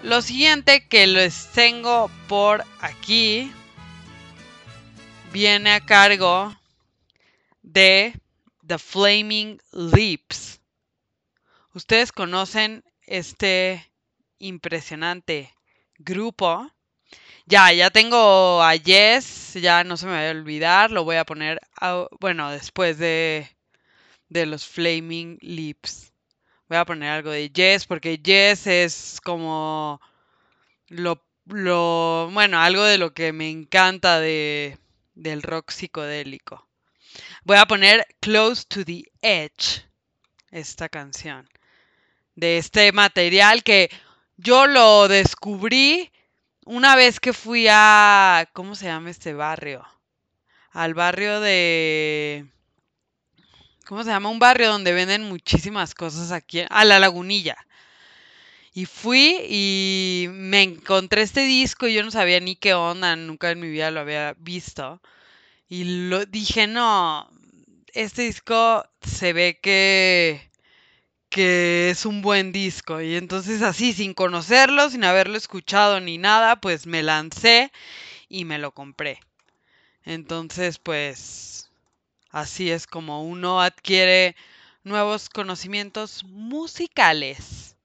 [SPEAKER 7] Lo siguiente que les tengo por aquí viene a cargo de The Flaming Lips. Ustedes conocen este impresionante grupo. Ya, ya tengo a Yes, ya no se me va a olvidar, lo voy a poner, a- bueno, después de, de los Flaming Lips. Voy a poner algo de Yes porque Yes es como lo, lo, bueno, algo de lo que me encanta de, del rock psicodélico. Voy a poner Close to the Edge, esta canción, de este material que yo lo descubrí una vez que fui a, ¿cómo se llama este barrio? Al barrio de, ¿cómo se llama? Un barrio donde venden muchísimas cosas aquí, a la lagunilla. Y fui y me encontré este disco y yo no sabía ni qué onda, nunca en mi vida lo había visto. Y lo dije, no, este disco se ve que, que es un buen disco. Y entonces así, sin conocerlo, sin haberlo escuchado ni nada, pues me lancé y me lo compré. Entonces, pues así es como uno adquiere nuevos conocimientos musicales.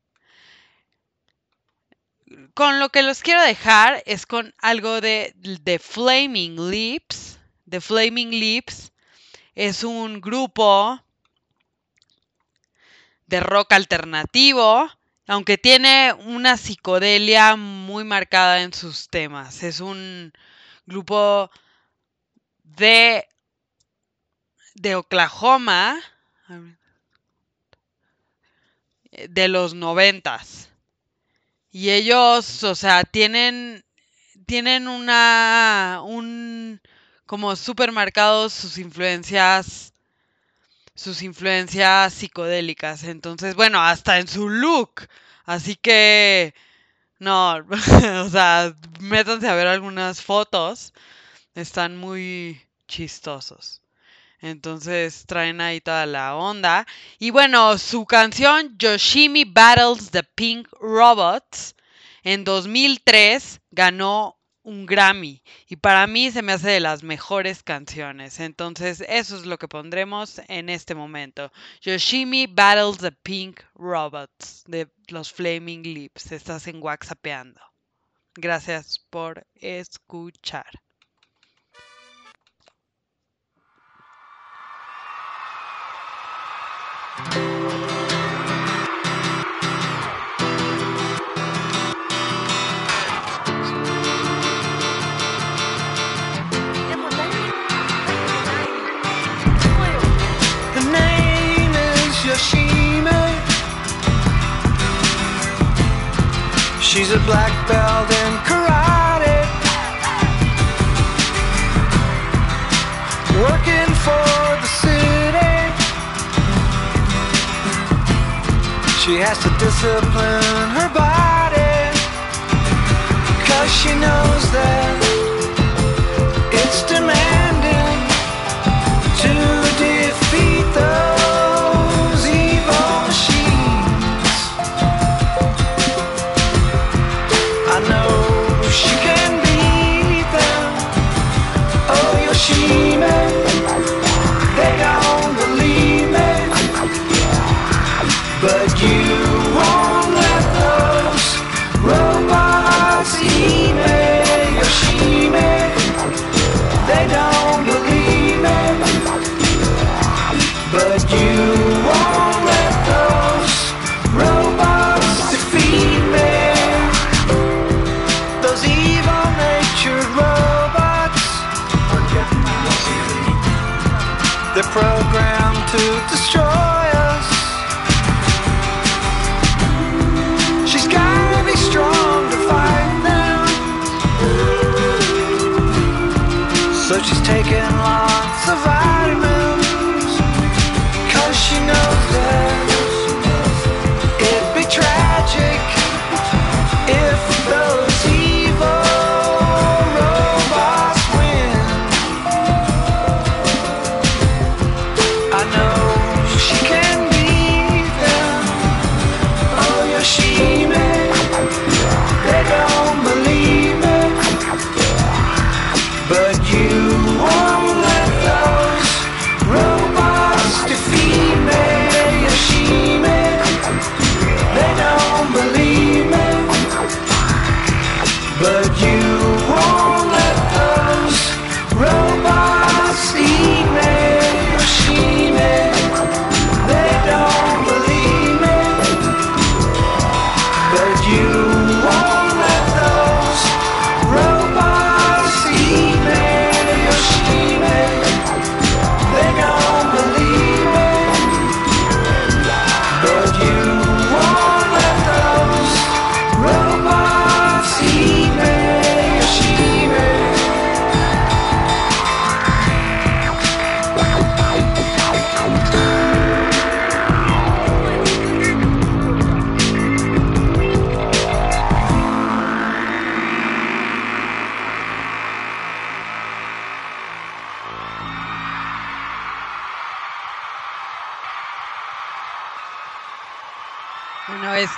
[SPEAKER 7] Con lo que los quiero dejar es con algo de, de Flaming Lips. The Flaming Lips es un grupo de rock alternativo, aunque tiene una psicodelia muy marcada en sus temas. Es un grupo de, de Oklahoma de los noventas. Y ellos, o sea, tienen, tienen una, un, como súper sus influencias, sus influencias psicodélicas. Entonces, bueno, hasta en su look. Así que, no, o sea, métanse a ver algunas fotos. Están muy chistosos. Entonces traen ahí toda la onda. Y bueno, su canción Yoshimi Battles the Pink Robots en 2003 ganó un Grammy y para mí se me hace de las mejores canciones. Entonces eso es lo que pondremos en este momento. Yoshimi Battles the Pink Robots de los Flaming Lips. Estás en WhatsAppeando. Gracias por escuchar.
[SPEAKER 16] She's a black belt in karate. Working for the city. She has to discipline her body. Cause she knows that to destroy us. She's gotta be strong to fight them. So she's taking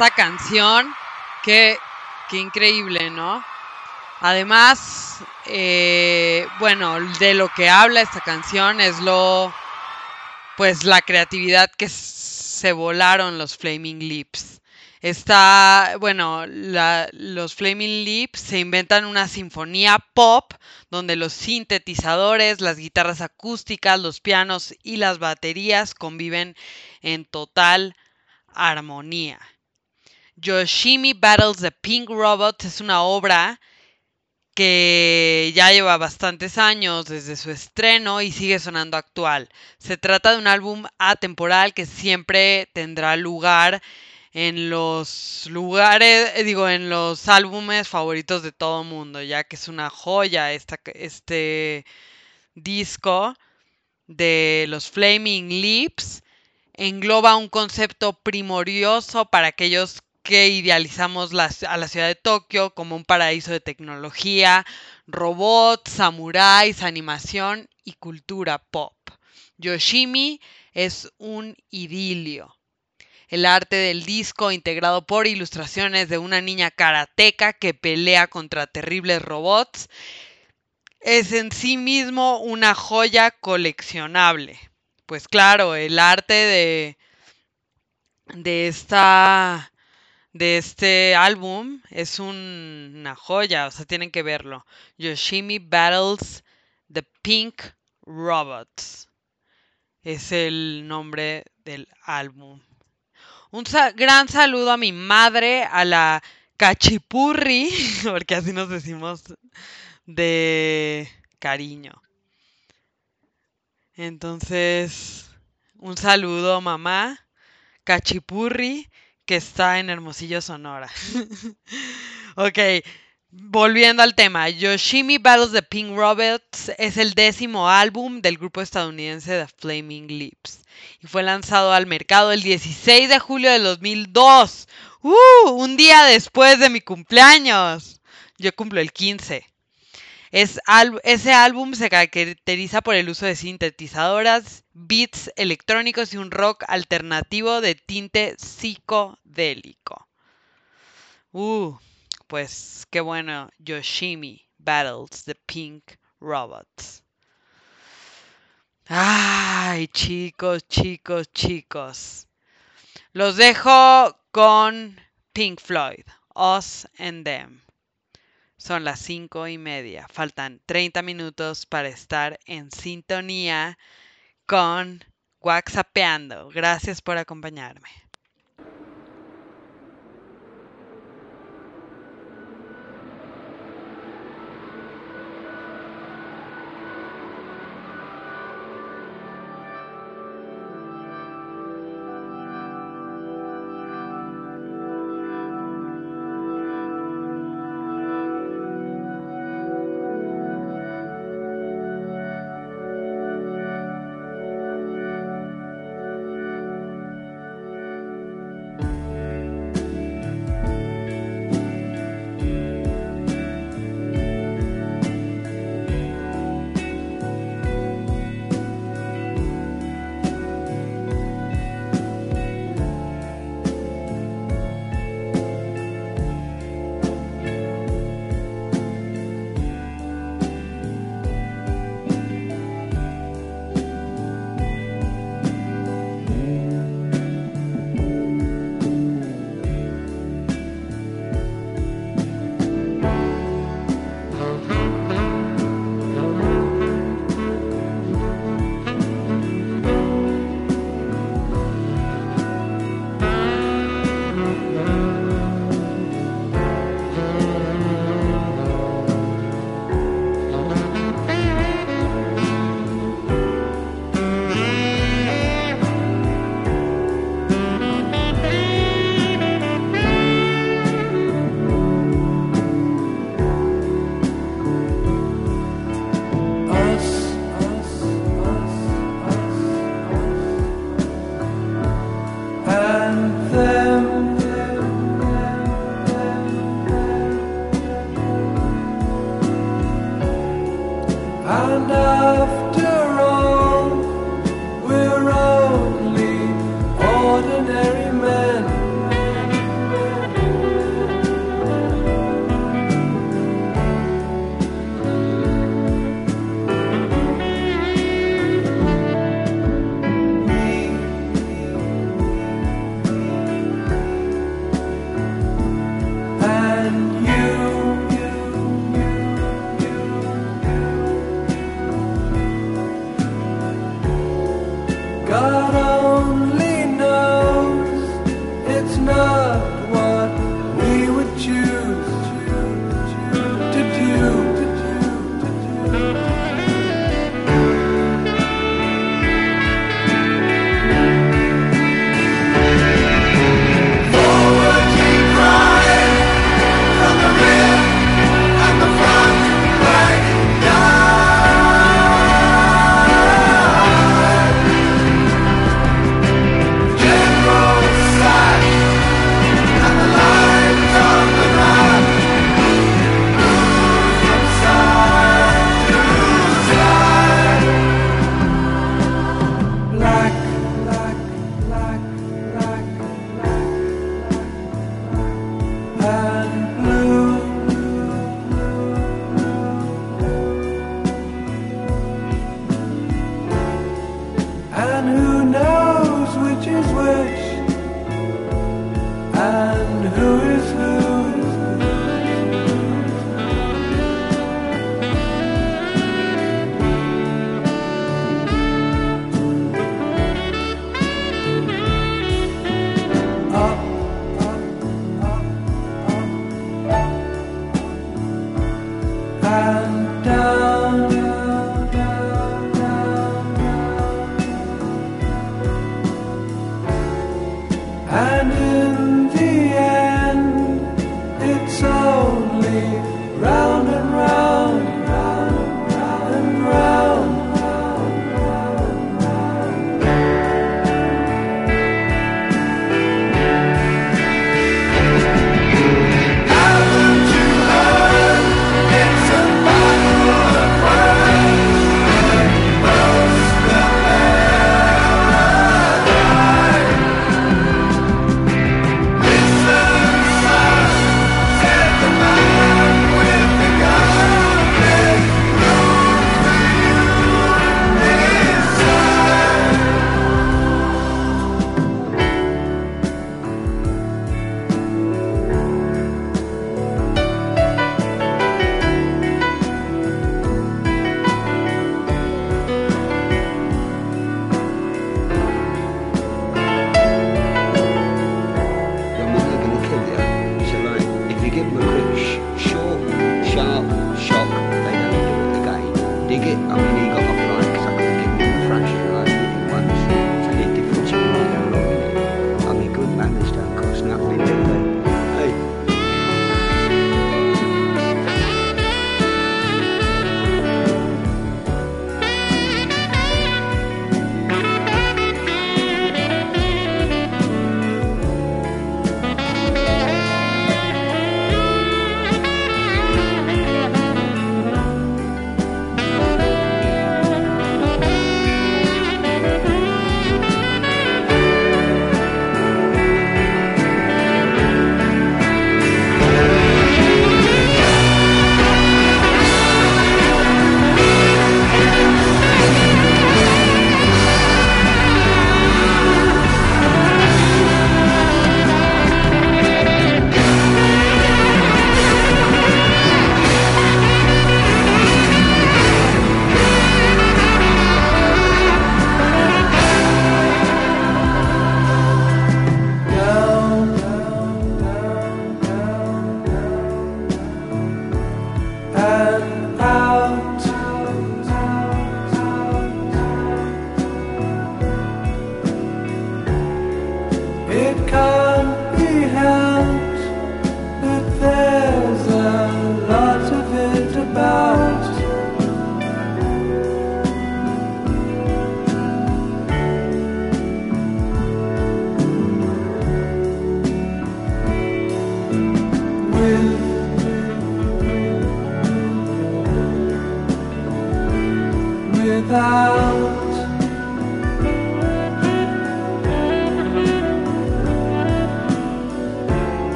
[SPEAKER 7] esta canción, qué, increíble, ¿no? Además, eh, bueno, de lo que habla esta canción es lo, pues la creatividad que se volaron los Flaming Lips. Está, bueno, la- los Flaming Lips se inventan una sinfonía pop donde los sintetizadores, las guitarras acústicas, los pianos y las baterías conviven en total armonía. Yoshimi Battles the Pink Robot es una obra que ya lleva bastantes años desde su estreno y sigue sonando actual. Se trata de un álbum atemporal que siempre tendrá lugar en los lugares, eh, digo, en los álbumes favoritos de todo mundo, ya que es una joya este disco de los Flaming Lips. Engloba un concepto primorioso para aquellos que idealizamos a la ciudad de Tokio como un paraíso de tecnología, robots, samuráis, animación y cultura pop. Yoshimi es un idilio. El arte del disco, integrado por ilustraciones de una niña karateca que pelea contra terribles robots, es en sí mismo una joya coleccionable. Pues claro, el arte de, de esta de este álbum es un- una joya, o sea, tienen que verlo. Yoshimi Battles the Pink Robots. Es el nombre del álbum. Un gran saludo a mi madre, a la Cachipurri, porque así nos decimos de cariño. Entonces, un saludo, mamá. Cachipurri, que está en Hermosillo, Sonora. ok, volviendo al tema. Yoshimi Battles the Pink Robots es el décimo álbum del grupo estadounidense The Flaming Lips y fue lanzado al mercado el 16 de julio del 2002. ¡Uh! Un día después de mi cumpleaños. Yo cumplo el 15. Es ese álbum se caracteriza por el uso de sintetizadoras, beats electrónicos y un rock alternativo de tinte psicodélico. Uh, pues qué bueno, Yoshimi Battles the Pink Robots. Ay, chicos, chicos, chicos. Los dejo con Pink Floyd, Us and Them. Son las cinco y media. Faltan 30 minutos para estar en sintonía con WhatsAppeando. Gracias por acompañarme.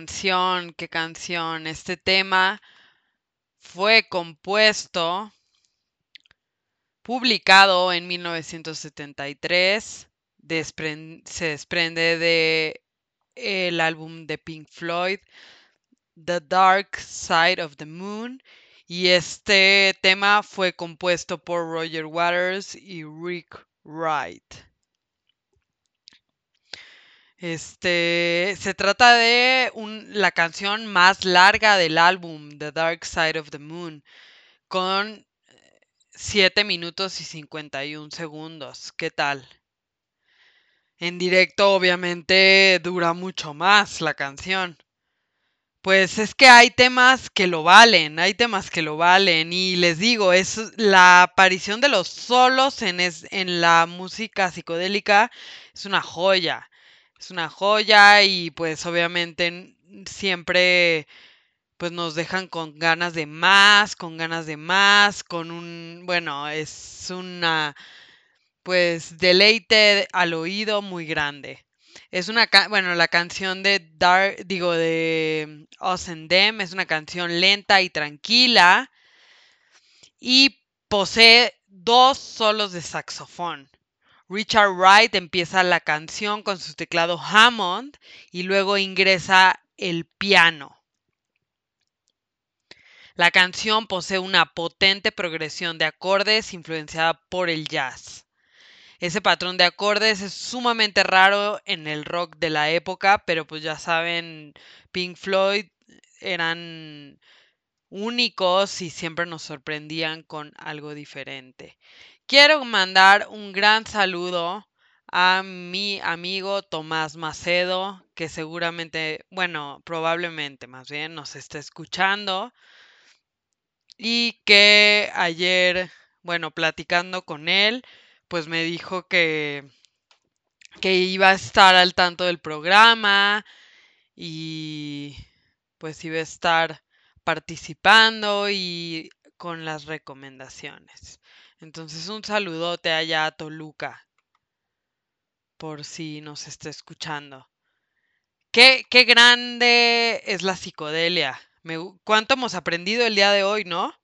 [SPEAKER 7] Canción, qué canción. Este tema fue compuesto, publicado en 1973, despren- se desprende de el álbum de Pink Floyd, The Dark Side of the Moon, y este tema fue compuesto por Roger Waters y Rick Wright. Este se trata de la canción más larga del álbum, The Dark Side of the Moon, con 7 minutos y 51 segundos. ¿Qué tal? En directo, obviamente, dura mucho más la canción. Pues es que hay temas que lo valen, hay temas que lo valen. Y les digo, es la aparición de los solos en, es- en la música psicodélica es una joya. Es una joya y pues obviamente siempre pues nos dejan con ganas de más, con ganas de más, con un, bueno, es una pues deleite al oído muy grande. Es una, bueno, la canción de Dark, digo, de Us and Them es una canción lenta y tranquila y posee dos solos de saxofón. Richard Wright empieza la canción con su teclado Hammond y luego ingresa el piano. La canción posee una potente progresión de acordes influenciada por el jazz. Ese patrón de acordes es sumamente raro en el rock de la época, pero pues ya saben, Pink Floyd eran únicos y siempre nos sorprendían con algo diferente. Quiero mandar un gran saludo a mi amigo Tomás Macedo, que seguramente, bueno, probablemente más bien nos está escuchando y que ayer, bueno, platicando con él, pues me dijo que, que iba a estar al tanto del programa y pues iba a estar participando y con las recomendaciones. Entonces un saludote allá a Toluca, por si nos está escuchando. Qué, qué grande es la psicodelia. ¿Cuánto hemos aprendido el día de hoy, no?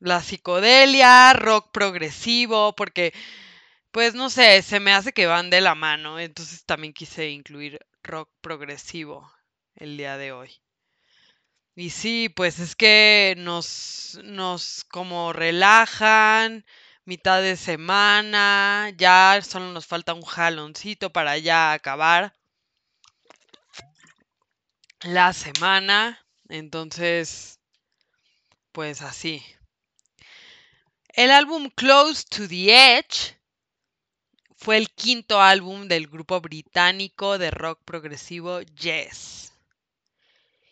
[SPEAKER 7] La psicodelia, rock progresivo, porque, pues no sé, se me hace que van de la mano. Entonces también quise incluir rock progresivo el día de hoy. Y sí, pues es que nos, nos como relajan, mitad de semana, ya solo nos falta un jaloncito para ya acabar la semana. Entonces, pues así. El álbum Close to the Edge fue el quinto álbum del grupo británico de rock progresivo Yes.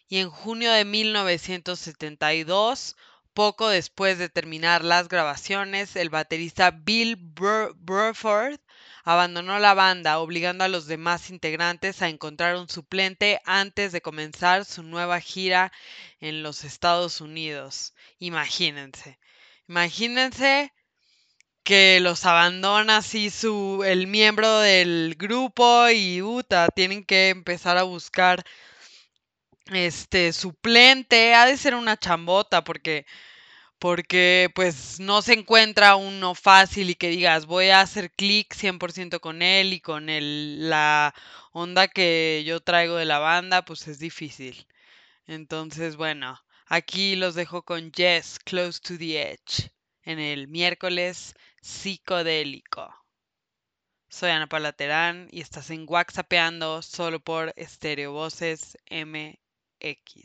[SPEAKER 7] Y en junio de 1972, poco después de terminar las grabaciones, el baterista Bill Bur- Burford abandonó la banda, obligando a los demás integrantes a encontrar un suplente antes de comenzar su nueva gira en los Estados Unidos. Imagínense. Imagínense que los abandona así su el miembro del grupo y uta, tienen que empezar a buscar este suplente, ha de ser una chambota porque porque pues no se encuentra uno fácil y que digas voy a hacer clic 100% con él y con el, la onda que yo traigo de la banda, pues es difícil. Entonces, bueno, aquí los dejo con Yes, Close to the Edge, en el miércoles psicodélico. Soy Ana Paula Terán y estás en WhatsAppeando solo por Stereo Voces MX.
[SPEAKER 13] Thank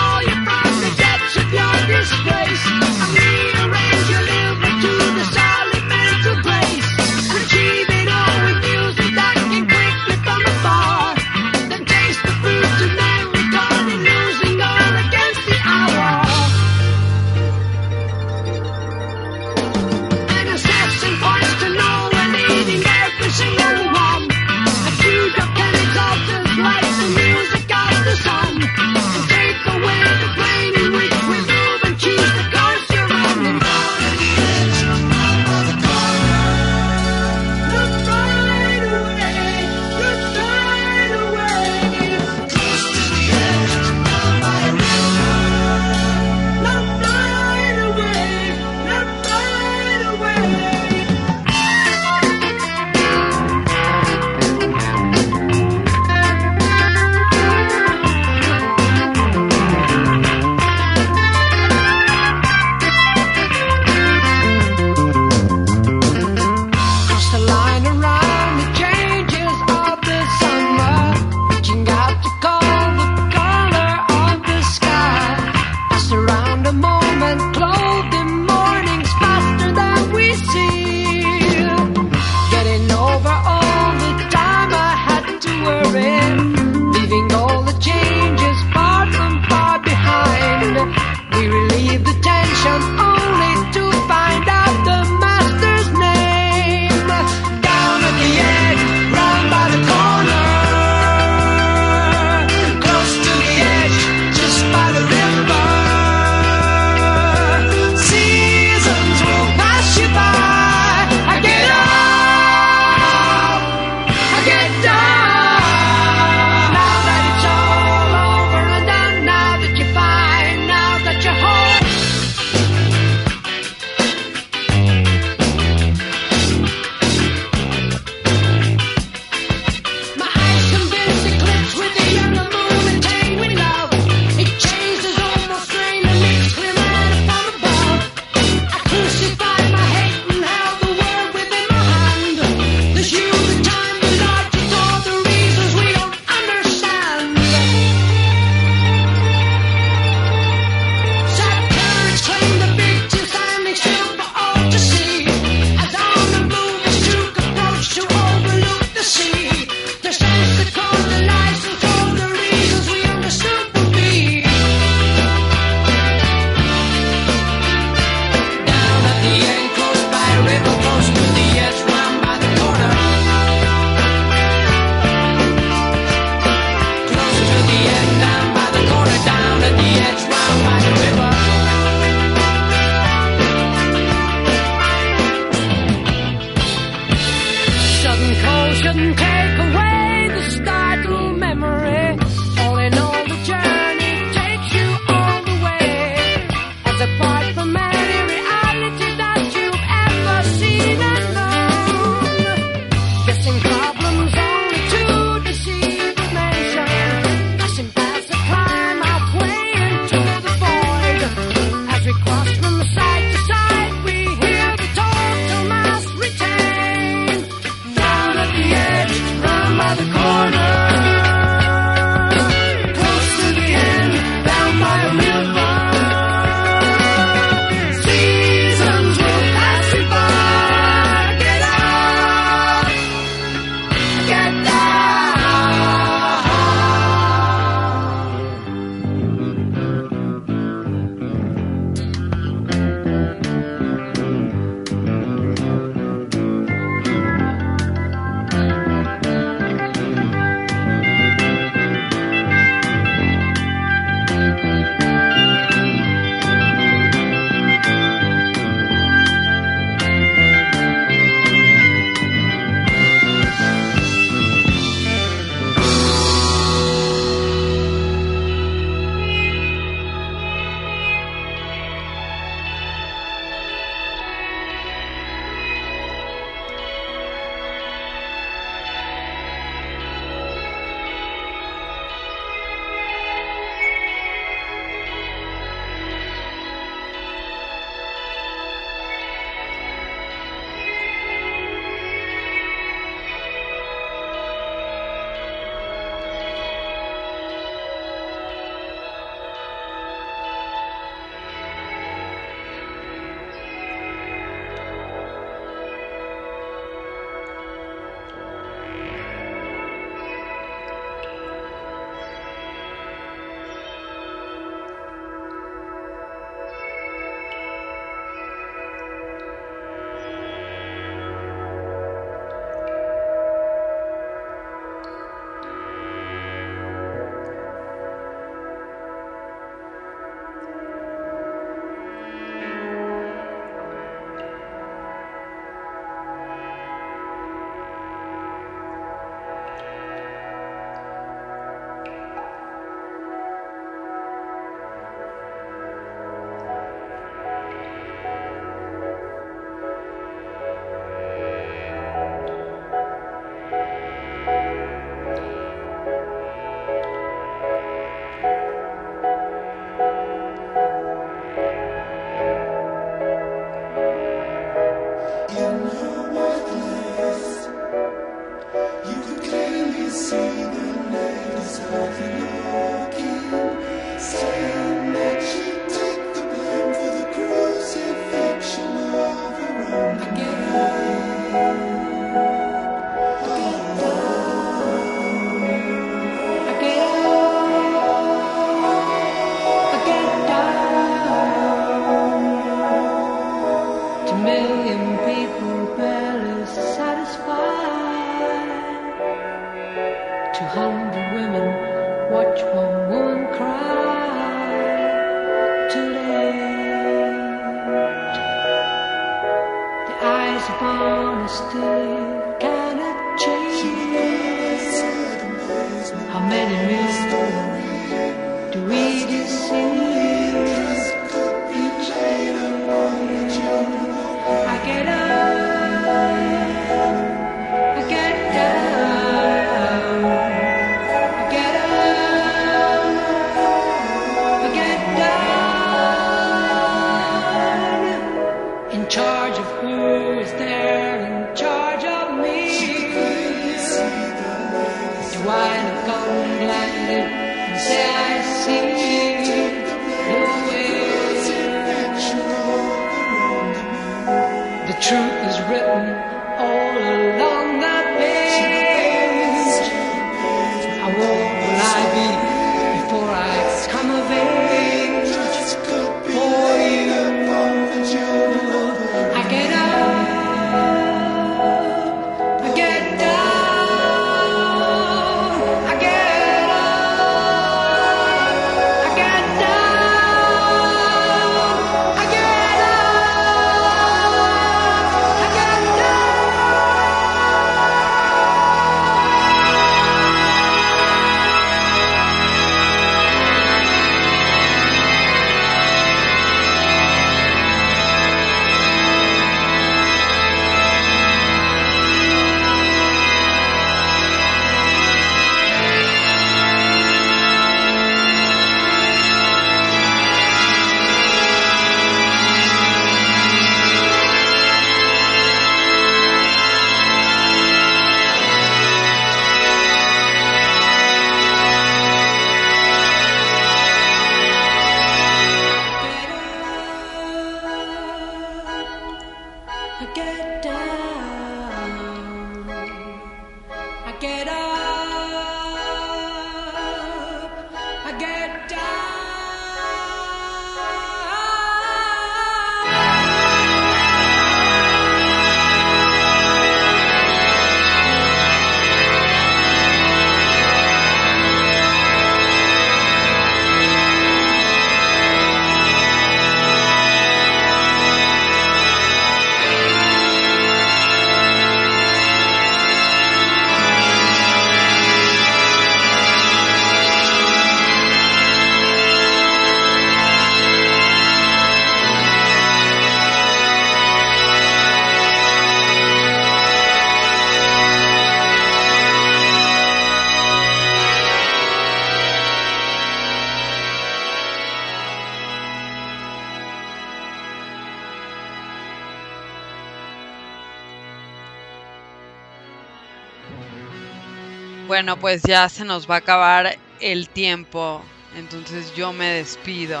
[SPEAKER 17] pues ya se nos va a acabar el tiempo, entonces yo me despido.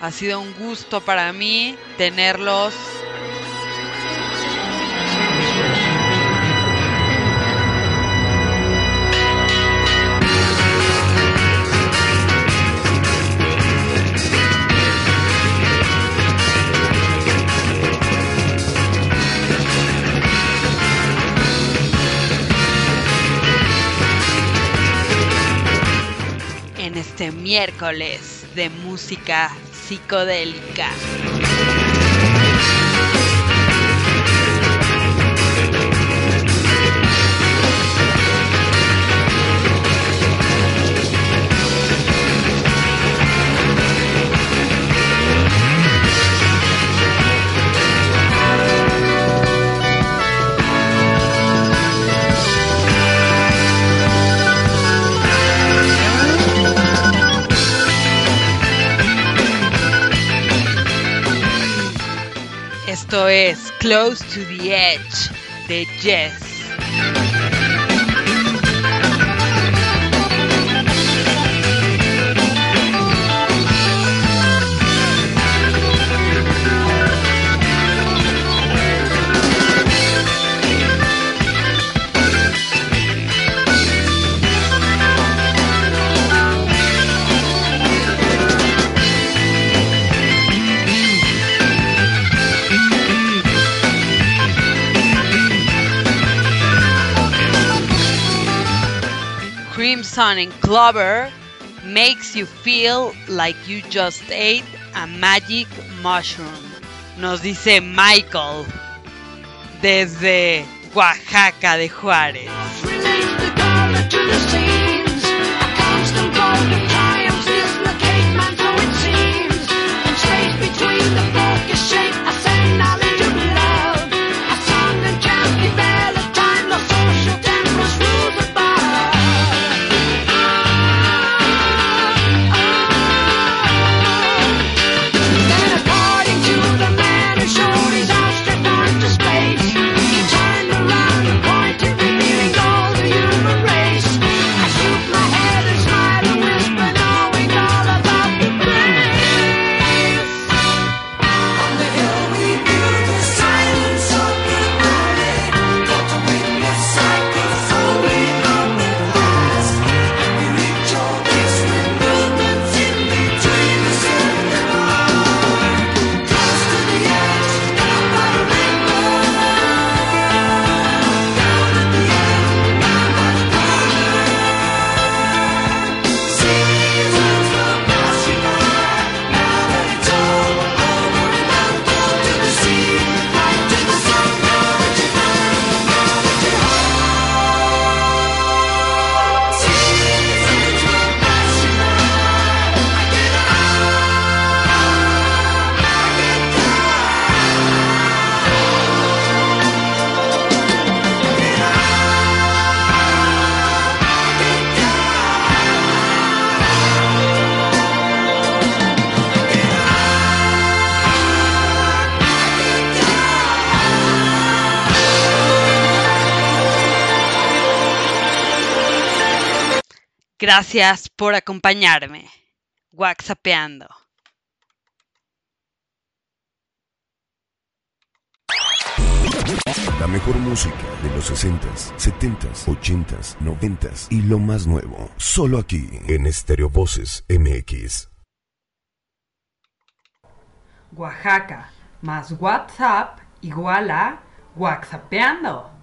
[SPEAKER 17] Ha sido un gusto para mí tenerlos. Miércoles de música psicodélica. Es Close to the Edge de Jess. And Clover makes you feel like you just ate a magic mushroom. Nos dice Michael desde Oaxaca de Juárez. Gracias por acompañarme. WhatsAppeando.
[SPEAKER 1] La mejor música de los 60s, 70s, 80s, 90s y lo más nuevo. Solo aquí en Stereo Voces MX.
[SPEAKER 7] Oaxaca más WhatsApp igual a WhatsAppeando.